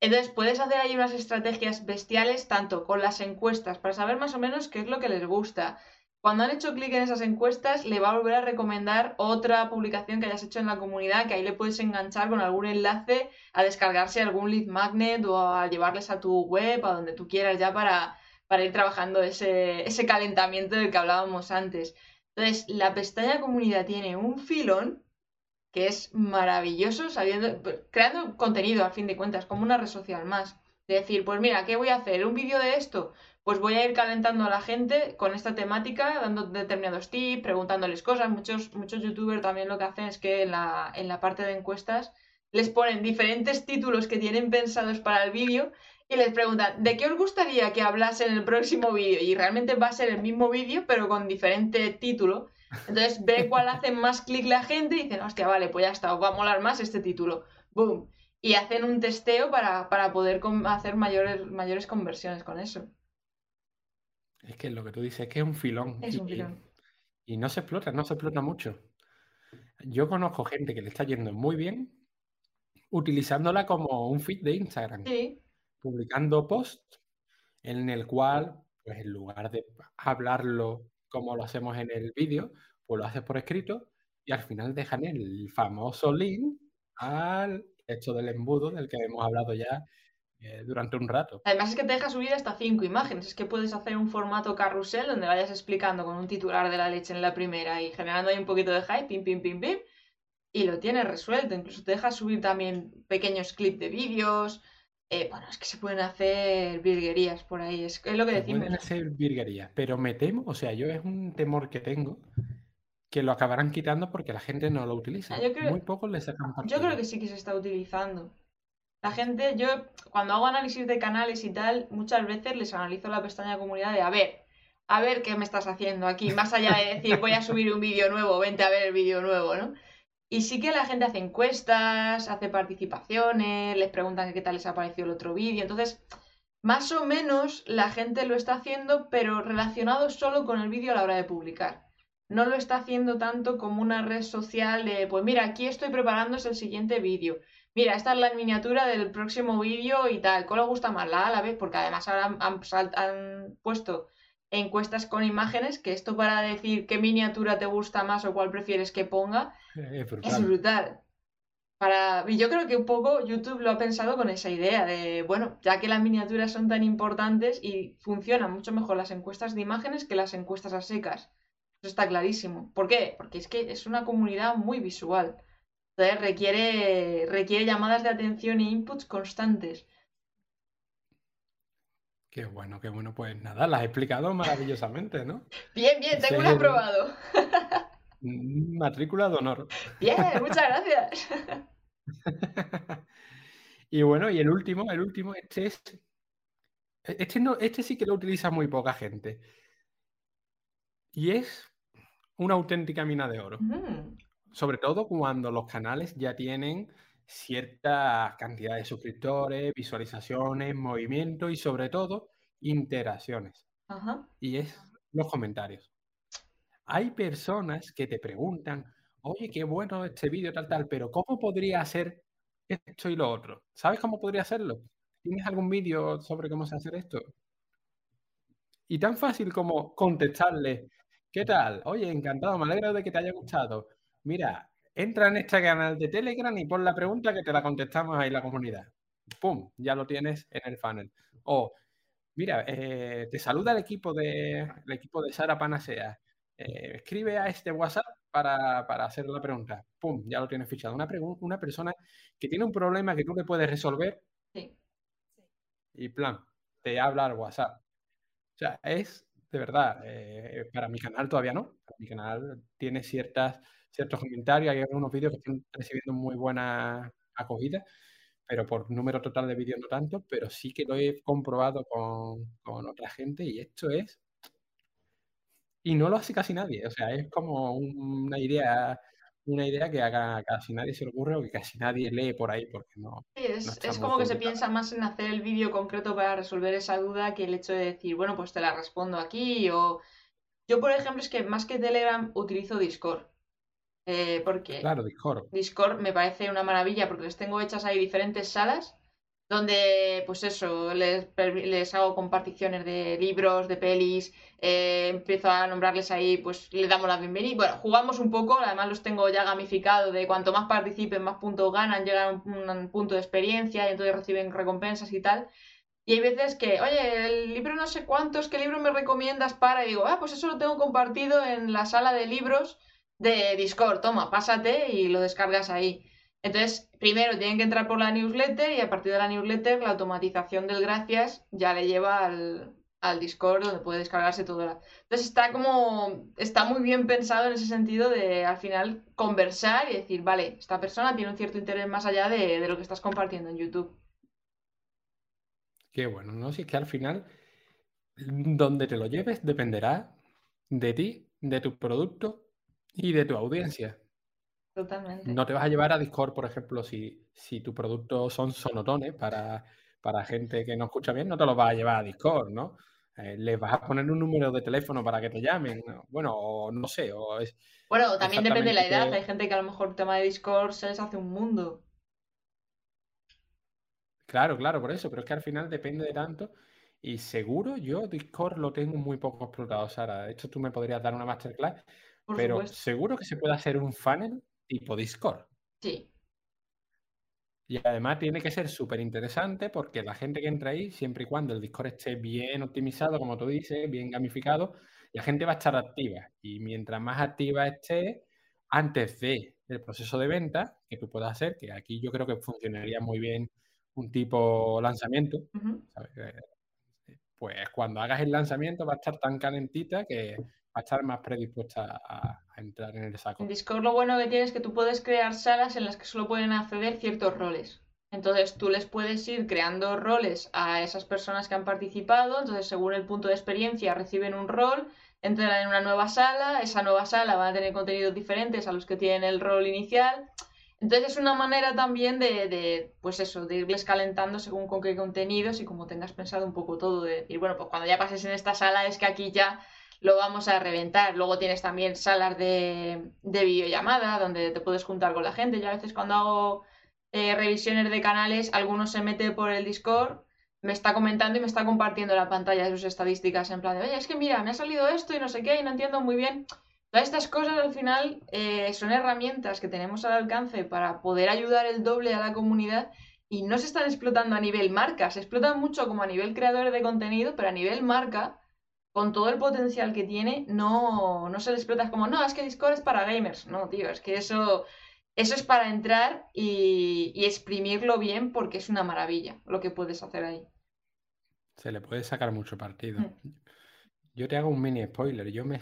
Entonces puedes hacer ahí unas estrategias bestiales tanto con las encuestas para saber más o menos qué es lo que les gusta. Cuando han hecho clic en esas encuestas, le va a volver a recomendar otra publicación que hayas hecho en la comunidad, que ahí le puedes enganchar con algún enlace a descargarse algún lead magnet o a llevarles a tu web, a donde tú quieras ya para, para ir trabajando ese, ese calentamiento del que hablábamos antes. Entonces, la pestaña comunidad tiene un filón que es maravilloso, sabiendo, creando contenido, al fin de cuentas, como una red social más. De decir, pues mira, ¿qué voy a hacer? ¿Un vídeo de esto? Pues voy a ir calentando a la gente con esta temática, dando determinados tips, preguntándoles cosas. Muchos, muchos youtubers también lo que hacen es que en la, en la parte de encuestas les ponen diferentes títulos que tienen pensados para el vídeo y les preguntan, ¿de qué os gustaría que hablase en el próximo vídeo? Y realmente va a ser el mismo vídeo, pero con diferente título. Entonces ve cuál hace más clic la gente y dicen, hostia, vale, pues ya está, os va a molar más este título. ¡Boom! Y hacen un testeo para, poder hacer mayores, mayores conversiones con eso. Es que lo que tú dices es que es un filón. Es un filón. Y, y no se explota, no se explota mucho. Yo conozco gente que le está yendo muy bien utilizándola como un feed de Instagram. Sí publicando post en el cual, pues en lugar de hablarlo como lo hacemos en el vídeo, pues lo haces por escrito y al final dejan el famoso link al hecho del embudo del que hemos hablado ya eh, durante un rato. Además es que te deja subir hasta cinco imágenes, es que puedes hacer un formato carrusel donde vayas explicando con un titular de la leche en la primera y generando ahí un poquito de hype, pim, pim, pim, pim, y lo tienes resuelto. Incluso te deja subir también pequeños clips de vídeos, eh, bueno, es que se pueden hacer virguerías por ahí, es, lo que se decimos. Pueden hacer virguerías, pero me temo, o sea, yo es un temor que tengo que lo acabarán quitando porque la gente no lo utiliza. Ah, Muy pocos le sacan partido. Yo creo que sí que se está utilizando. La gente, yo cuando hago análisis de canales y tal, muchas veces les analizo la pestaña comunidad de a ver, a ver qué me estás haciendo aquí, más allá de decir voy a subir un vídeo nuevo, vente a ver el vídeo nuevo, ¿no? Y sí que la gente hace encuestas, hace participaciones, les preguntan qué tal les ha parecido el otro vídeo. Entonces, más o menos la gente lo está haciendo, pero relacionado solo con el vídeo a la hora de publicar. No lo está haciendo tanto como una red social de, pues mira, aquí estoy preparándose el siguiente vídeo. Mira, esta es la miniatura del próximo vídeo y tal. ¿Cuál os gusta más? La A la vez, porque además ahora han puesto encuestas con imágenes, que esto para decir qué miniatura te gusta más o cuál prefieres que ponga, es brutal. Para... Y yo creo que un poco YouTube lo ha pensado con esa idea de, bueno, ya que las miniaturas son tan importantes y funcionan mucho mejor las encuestas de imágenes que las encuestas a secas. Eso está clarísimo. ¿Por qué? Porque es que es una comunidad muy visual. Entonces requiere, requiere llamadas de atención e inputs constantes. Qué bueno, qué bueno. Pues nada, la has explicado maravillosamente, ¿no? Bien, bien, tengo un aprobado. Matrícula de honor. Bien, muchas gracias. [laughs] y bueno, y el último, el último, este es. Este, no, este sí que lo utiliza muy poca gente. Y es una auténtica mina de oro. Mm. Sobre todo cuando los canales ya tienen cierta cantidad de suscriptores, visualizaciones, movimiento y sobre todo interacciones. Y es los comentarios. Hay personas que te preguntan, oye, qué bueno este vídeo, tal, tal, pero ¿cómo podría hacer esto y lo otro? ¿Sabes cómo podría hacerlo? ¿Tienes algún vídeo sobre cómo se hace esto? Y tan fácil como contestarle, ¿qué tal? Oye, encantado, me alegro de que te haya gustado. Mira, entra en este canal de Telegram y pon la pregunta que te la contestamos ahí en la comunidad. ¡Pum! Ya lo tienes en el funnel. O, mira, eh, te saluda el equipo de, el equipo de Sara Panacea. Eh, escribe a este WhatsApp para, hacer la pregunta. ¡Pum! Ya lo tienes fichado. Una, una persona que tiene un problema que tú le puedes resolver. Sí. Y plan, te habla al WhatsApp. O sea, es de verdad, eh, para mi canal todavía no. mi canal tiene ciertas ciertos comentarios, hay algunos vídeos que están recibiendo muy buena acogida, pero por número total de vídeos no tanto, pero sí que lo he comprobado con, otra gente y esto es... Y no lo hace casi nadie, o sea, es como una idea una idea que a casi nadie se le ocurre o que casi nadie lee por ahí porque no. Sí, es, como que se piensa más en hacer el vídeo concreto para resolver esa duda que el hecho de decir, bueno, pues te la respondo aquí o. Yo, por ejemplo, es que más que Telegram utilizo Discord. Eh, porque claro, Discord. Discord me parece una maravilla porque les tengo hechas ahí diferentes salas donde, pues eso, les, les hago comparticiones de libros, de pelis, eh, empiezo a nombrarles ahí, pues le damos la bienvenida. Bueno, jugamos un poco, además los tengo ya gamificados de cuanto más participen, más puntos ganan, llegan a un, un punto de experiencia y entonces reciben recompensas y tal. Y hay veces que, oye, el libro no sé cuántos, ¿qué libro me recomiendas para? Y digo, ah, pues eso lo tengo compartido en la sala de libros de Discord, toma, pásate y lo descargas ahí. Entonces, primero tienen que entrar por la newsletter y a partir de la newsletter la automatización del gracias ya le lleva al, Discord donde puede descargarse todo. Entonces está como, está muy bien pensado en ese sentido de al final conversar y decir, vale, esta persona tiene un cierto interés más allá de, de lo que estás compartiendo en YouTube. Qué bueno, ¿no? Si es que al final, donde te lo lleves dependerá de ti, de tu producto y de tu audiencia. Totalmente. No te vas a llevar a Discord, por ejemplo, si, si tu producto son sonotones para, para gente que no escucha bien, no te los vas a llevar a Discord, ¿no? Eh, les vas a poner un número de teléfono para que te llamen. Bueno, o no sé. O es bueno, también depende de la edad. Hay gente que a lo mejor el tema de Discord se les hace un mundo. Claro, claro, por eso. Pero es que al final depende de tanto. Y seguro yo Discord lo tengo muy poco explotado, Sara. De hecho, tú me podrías dar una masterclass pero seguro que se puede hacer un funnel tipo Discord. Sí. Y además tiene que ser súper interesante porque la gente que entra ahí, siempre y cuando el Discord esté bien optimizado, como tú dices, bien gamificado, la gente va a estar activa. Y mientras más activa esté, antes de el proceso de venta que tú puedas hacer, que aquí yo creo que funcionaría muy bien un tipo lanzamiento, eh, pues cuando hagas el lanzamiento va a estar tan calentita que a estar más predispuesta a, entrar en el saco. En Discord lo bueno que tiene es que tú puedes crear salas en las que solo pueden acceder ciertos roles. Entonces tú les puedes ir creando roles a esas personas que han participado, entonces según el punto de experiencia reciben un rol, entran en una nueva sala, esa nueva sala va a tener contenidos diferentes a los que tienen el rol inicial. Entonces es una manera también de, de, pues eso, de irles calentando según con qué contenidos y como tengas pensado un poco todo, de decir, bueno, pues cuando ya pases en esta sala es que aquí ya lo vamos a reventar. Luego tienes también salas de, de videollamada donde te puedes juntar con la gente. Yo a veces cuando hago eh, revisiones de canales, alguno se mete por el Discord, me está comentando y me está compartiendo la pantalla de sus estadísticas en plan de, oye, es que mira, me ha salido esto y no sé qué y no entiendo muy bien. Todas estas cosas al final eh, son herramientas que tenemos al alcance para poder ayudar el doble a la comunidad y no se están explotando a nivel marca, se explotan mucho como a nivel creadores de contenido, pero a nivel marca, con todo el potencial que tiene, no, no se le explota como, no, es que Discord es para gamers. No, tío, es que eso, eso es para entrar y, y exprimirlo bien porque es una maravilla lo que puedes hacer ahí. Se le puede sacar mucho partido. Mm. Yo te hago un mini spoiler. Yo me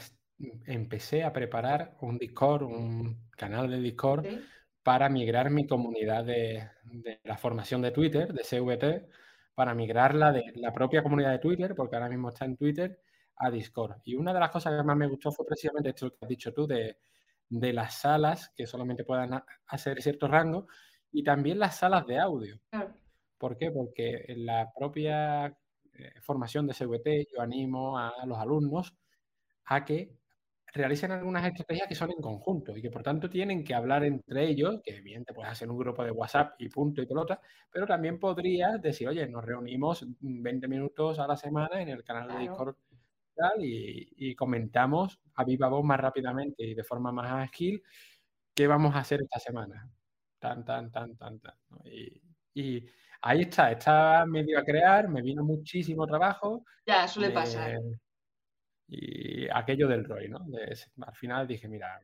empecé a preparar un Discord, un canal de Discord, ¿Sí? para migrar mi comunidad de, de la formación de Twitter, de CVT, para migrarla de la propia comunidad de Twitter, porque ahora mismo está en Twitter, a Discord. Y una de las cosas que más me gustó fue precisamente esto que has dicho tú, de, de las salas que solamente puedan ha- hacer cierto rango, y también las salas de audio. Claro. ¿Por qué? Porque en la propia eh, formación de CVT yo animo a los alumnos a que realicen algunas estrategias que son en conjunto y que por tanto tienen que hablar entre ellos, que bien te puedes hacer un grupo de WhatsApp y punto y pelota, pero también podrías decir, oye, nos reunimos 20 minutos a la semana en el canal de. Discord tal, y, y comentamos a viva voz más rápidamente y de forma más ágil qué vamos a hacer esta semana. Tan, tan, tan, tan, tan. ¿no? Y, y ahí está, está medio a crear, me vino muchísimo trabajo. Ya, suele de- pasar. y aquello del ROI, ¿no? De- al final dije, mira,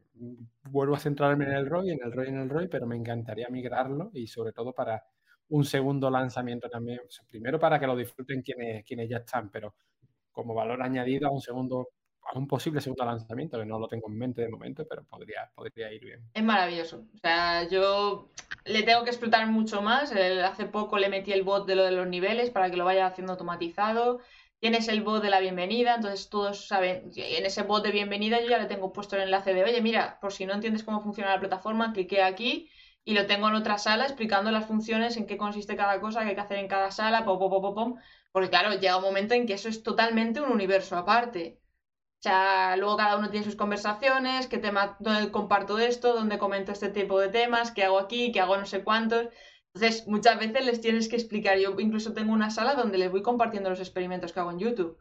vuelvo a centrarme en el ROI, en el ROI, en el ROI, pero me encantaría migrarlo y sobre todo para un segundo lanzamiento también. O sea, primero para que lo disfruten quienes, quienes ya están, pero como valor añadido a un segundo, a un posible segundo lanzamiento, que no lo tengo en mente de momento, pero podría, podría ir bien. Es maravilloso. O sea, yo le tengo que explotar mucho más. Hace poco le metí el bot de lo de los niveles para que lo vaya haciendo automatizado. Tienes el bot de la bienvenida, entonces todos saben, en ese bot de bienvenida yo ya le tengo puesto el enlace de, oye, mira, por si no entiendes cómo funciona la plataforma, clique aquí y lo tengo en otra sala explicando las funciones, en qué consiste cada cosa, qué hay que hacer en cada sala, pom, pom, pom, pom. Porque claro, llega un momento en que eso es totalmente un universo aparte. O sea, luego cada uno tiene sus conversaciones, qué tema, dónde comparto esto, dónde comento este tipo de temas, qué hago aquí, qué hago no sé cuántos. Entonces, muchas veces les tienes que explicar. Yo incluso tengo una sala donde les voy compartiendo los experimentos que hago en YouTube.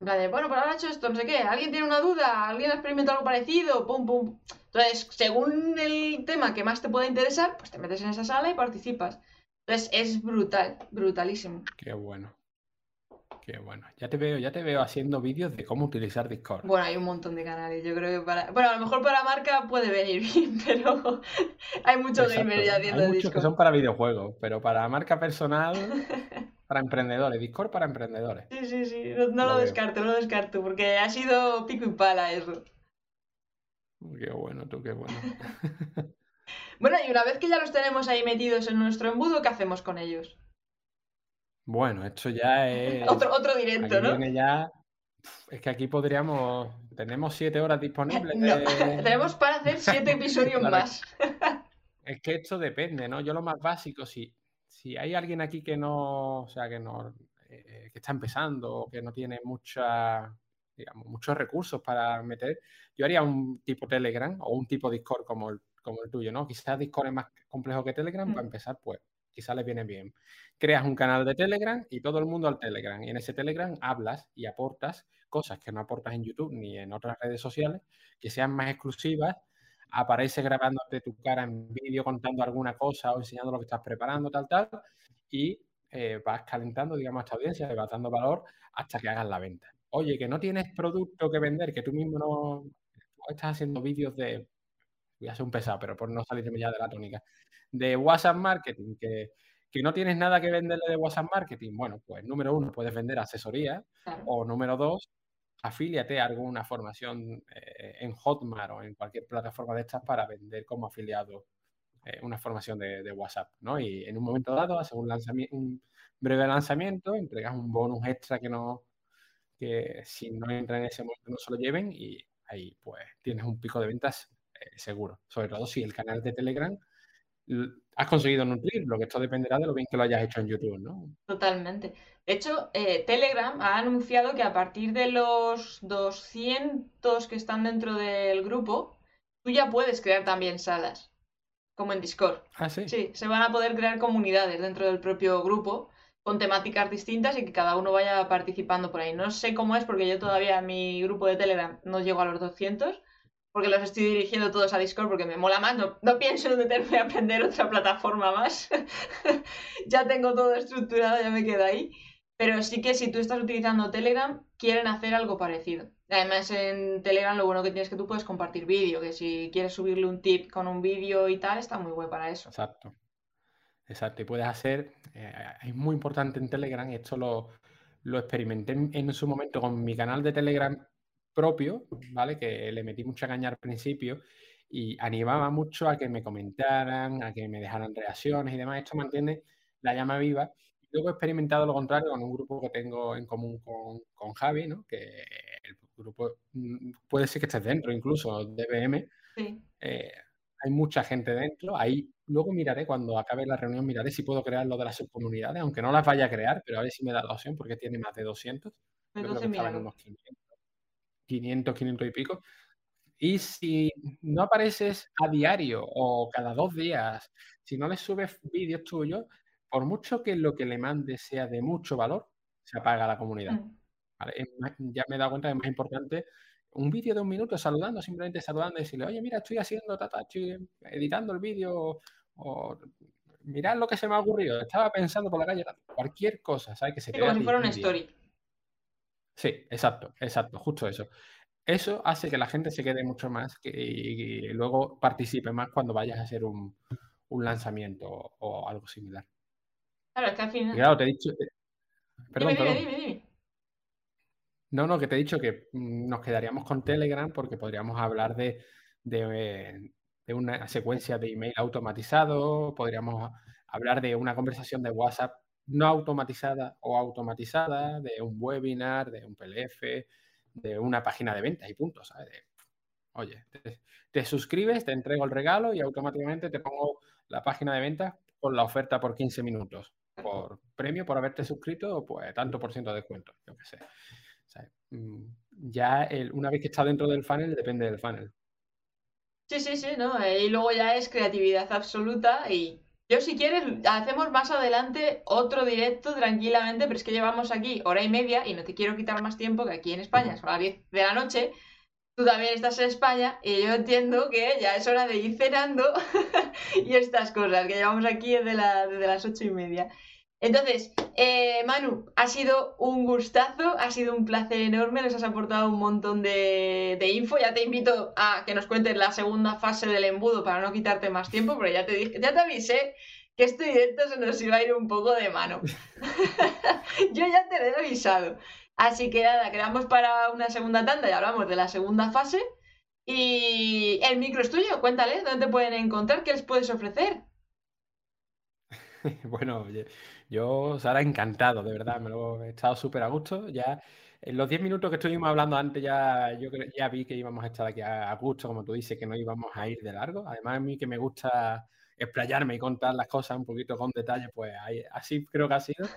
De, bueno, pero ahora he hecho esto, no sé qué. ¿Alguien tiene una duda? ¿Alguien ha experimentado algo parecido? Pum, pum. Entonces, según el tema que más te pueda interesar, pues te metes en esa sala y participas. Entonces, es brutal, brutalísimo. Qué bueno. Qué bueno. Ya te veo, ya te veo haciendo vídeos de cómo utilizar Discord. Bueno, hay un montón de canales. Yo creo que para. Bueno, a lo mejor para marca puede venir bien, [laughs] pero hay mucho Exacto. gamer ya haciendo Hay muchos que Discord. son para videojuegos, pero para marca personal, [laughs] para emprendedores. Discord para emprendedores. Sí, sí, sí. No, no Lo descarto, no lo descarto, porque ha sido pico y pala eso. Qué bueno, tú, qué bueno. [laughs] Bueno, y una vez que ya los tenemos ahí metidos en nuestro embudo, ¿qué hacemos con ellos? Bueno, esto ya es. Otro, otro Aquí directo, ¿no? viene ya. Es que aquí podríamos. Tenemos siete horas disponibles. No, de- [laughs] tenemos para hacer siete episodios [laughs] más. Es que esto depende, ¿no? Yo lo más básico, si, si hay alguien aquí que no, o sea, que no, eh, que está empezando o que no tiene mucha, digamos, muchos recursos para meter, yo haría un tipo Telegram o un tipo Discord como el, como el tuyo, ¿no? Quizás Discord es más complejo que Telegram, Mm. para empezar, pues quizás le viene bien. Creas un canal de Telegram y todo el mundo al Telegram. Y en ese Telegram hablas y aportas cosas que no aportas en YouTube ni en otras redes sociales, que sean más exclusivas aparece grabándote tu cara en vídeo contando alguna cosa o enseñando lo que estás preparando, tal, tal, y eh, vas calentando, digamos, a esta audiencia, vas dando valor hasta que hagas la venta. Oye, que no tienes producto que vender, que tú mismo no tú estás haciendo vídeos de, voy a ser un pesado, pero por no salirme ya de la tónica, de WhatsApp Marketing, que, que no tienes nada que venderle de WhatsApp Marketing. Bueno, pues número uno, puedes vender asesoría, Claro. o número dos, afíliate a alguna formación eh, en Hotmart o en cualquier plataforma de estas para vender como afiliado eh, una formación de, WhatsApp, ¿no? Y en un momento dado haces un, breve lanzamiento, entregas un bonus extra que no, que si no entra en ese momento no se lo lleven y ahí pues tienes un pico de ventas eh, seguro. Sobre todo si el canal de Telegram has conseguido nutrirlo, que esto dependerá de lo bien que lo hayas hecho en YouTube, ¿no? Totalmente. De hecho, eh, Telegram ha anunciado que a partir de los 200 que están dentro del grupo, tú ya puedes crear también salas, como en Discord. Ah, sí. Sí, se van a poder crear comunidades dentro del propio grupo con temáticas distintas y que cada uno vaya participando por ahí. No sé cómo es porque yo todavía en mi grupo de Telegram no llego a los 200, porque los estoy dirigiendo todos a Discord porque me mola más. No, no pienso en meterme a aprender otra plataforma más. [laughs] ya tengo todo estructurado, ya me quedo ahí. Pero sí que si tú estás utilizando Telegram, quieren hacer algo parecido. Además, en Telegram lo bueno que tienes es que tú puedes compartir vídeo, que si quieres subirle un tip con un vídeo y tal, está muy bueno para eso. Exacto. Exacto. Y puedes hacer, eh, es muy importante en Telegram, y esto lo, lo experimenté en, su momento con mi canal de Telegram propio, ¿vale? Que le metí mucha caña al principio y animaba mucho a que me comentaran, a que me dejaran reacciones y demás. Esto mantiene la llama viva. Luego he experimentado lo contrario con un grupo que tengo en común con, con Javi, ¿no? Que el grupo mm, puede ser que estés dentro incluso, DBM. Sí. Eh, hay mucha gente dentro. Ahí luego miraré, cuando acabe la reunión, miraré si puedo crear lo de las subcomunidades, aunque no las vaya a crear, pero a ver si me da la opción porque tiene más de 200. Yo creo que unos 500. 500, 500 y pico. Y si no apareces a diario o cada dos días, si no le subes vídeos tuyos, por mucho que lo que le mandes sea de mucho valor, se apaga la comunidad. Mm. ya me he dado cuenta que es más importante un vídeo de un minuto saludando, simplemente saludando y decirle, oye, mira, estoy haciendo, tata, estoy editando el vídeo o mirad lo que se me ha ocurrido. Estaba pensando por la calle, cualquier cosa, ¿sabes? Que se como si fuera una story. Sí, exacto, exacto, justo eso. Eso hace que la gente se quede mucho más y, luego participe más cuando vayas a hacer un, lanzamiento o, algo similar. Claro, es que al final. claro, te he dicho. Eh, perdón, dime, Dime, dime. No, no, que te he dicho que mm, nos quedaríamos con Telegram porque podríamos hablar de, de, de una secuencia de email automatizado, podríamos hablar de una conversación de WhatsApp no automatizada o automatizada, de un webinar, de un PLF, de una página de ventas y puntos, ¿sabes? oye, te, suscribes, te entrego el regalo y automáticamente te pongo la página de ventas con la oferta por 15 minutos. Por premio, por haberte suscrito, pues tanto por ciento de descuento, yo qué sé. Mm, ya una vez que está dentro del funnel, depende del funnel. Sí, sí, sí, ¿no? Y luego ya es creatividad absoluta y yo, si quieres, hacemos más adelante otro directo tranquilamente, pero es que llevamos aquí hora y media y no te quiero quitar más tiempo que aquí en España son las 10 de la noche. Tú también estás en España y yo entiendo que ya es hora de ir cenando [laughs] y estas cosas, que llevamos aquí desde, desde las ocho y media. Entonces, eh, Manu, ha sido un gustazo, ha sido un placer enorme, nos has aportado un montón de, info. Ya te invito a que nos cuentes la segunda fase del embudo para no quitarte más tiempo, pero ya te dije, ya te avisé que este directo se nos iba a ir un poco de mano. [laughs] Yo ya te lo he avisado. Así que nada, quedamos para una segunda tanda y hablamos de la segunda fase. Y el micro es tuyo, cuéntales dónde te pueden encontrar, qué les puedes ofrecer. [laughs] bueno, oye. Yo, Sara, encantado, de verdad, me lo he estado súper a gusto. Ya en los 10 minutos que estuvimos hablando antes, ya yo ya vi que íbamos a estar aquí a, gusto, como tú dices, que no íbamos a ir de largo. Además, a mí que me gusta explayarme y contar las cosas un poquito con detalle, pues así creo que ha sido.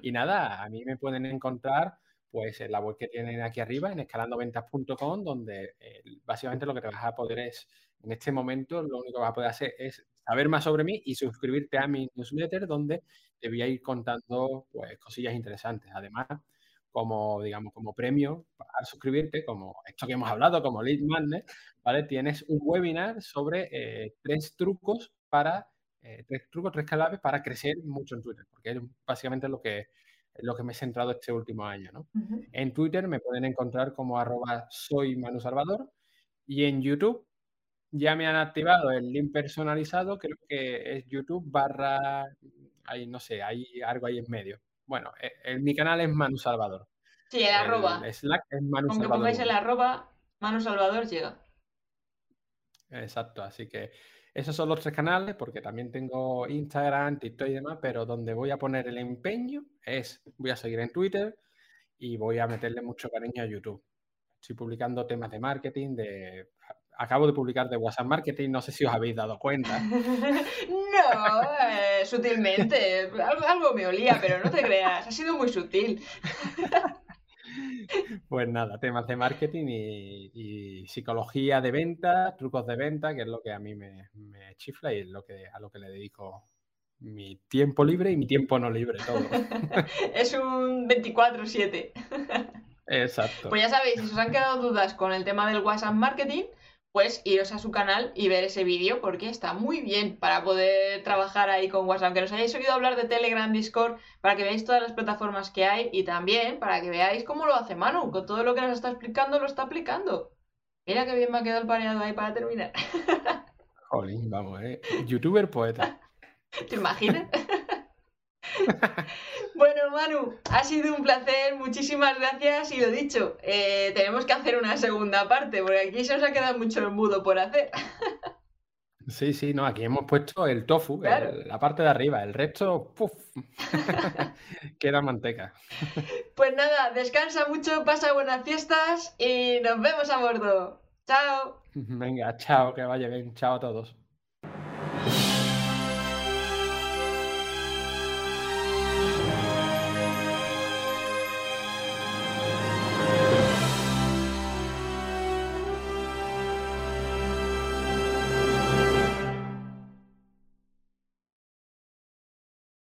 Y [laughs] nada, a mí me pueden encontrar pues en la web que tienen aquí arriba, en escalandoventas.com, donde eh, básicamente lo que te vas a poder es, en este momento, lo único que vas a poder hacer es saber más sobre mí y suscribirte a mi newsletter, donde te voy a ir contando pues, cosillas interesantes. Además, como, digamos, como premio para suscribirte, como esto que hemos hablado, como Lead Magnet, ¿vale? Tienes un webinar sobre eh, tres trucos para, eh, tres trucos, tres claves para crecer mucho en Twitter, porque es básicamente lo que, lo que me he centrado este último año, ¿no? En Twitter me pueden encontrar como arroba soy Manu Salvador y en YouTube ya me han activado el link personalizado, creo que es YouTube barra ahí no sé, hay algo ahí en medio. Bueno, eh, mi canal es Manu Salvador. Sí, el, arroba. Slack es Manu Aunque Salvador. pongáis el arroba, Manu Salvador llega. Exacto, así que esos son los tres canales, porque también tengo Instagram, TikTok y demás, pero donde voy a poner el empeño es, voy a seguir en Twitter y voy a meterle mucho cariño a YouTube. Estoy publicando temas de marketing, de acabo de publicar de WhatsApp Marketing, no sé si os habéis dado cuenta. [laughs] no, eh, sutilmente, algo, me olía, pero no te creas, ha sido muy sutil. [laughs] Pues nada, temas de marketing y, psicología de venta, trucos de venta, que es lo que a mí me, chifla y es lo que, a lo que le dedico mi tiempo libre y mi tiempo no libre, todo. [laughs] es un 24-7. Exacto. Pues ya sabéis, si os han quedado dudas con el tema del WhatsApp Marketing, pues iros a su canal y ver ese vídeo porque está muy bien para poder trabajar ahí con WhatsApp. Aunque nos hayáis oído hablar de Telegram, Discord, para que veáis todas las plataformas que hay y también para que veáis cómo lo hace Manu. Con todo lo que nos está explicando, lo está aplicando. Mira qué bien me ha quedado el pareado ahí para terminar. [laughs] Jolín, vamos, eh. Youtuber poeta. ¿Te imaginas? [laughs] [laughs] bueno, Manu, ha sido un placer, muchísimas gracias y lo dicho, eh, tenemos que hacer una segunda parte porque aquí se nos ha quedado mucho el mudo por hacer. [laughs] Sí, sí, no, aquí hemos puesto el tofu, la parte de arriba, el resto, ¡puf! [laughs] queda manteca. Pues nada, descansa mucho, pasa buenas fiestas y nos vemos a bordo. Chao. Venga, chao, que vaya bien, chao a todos.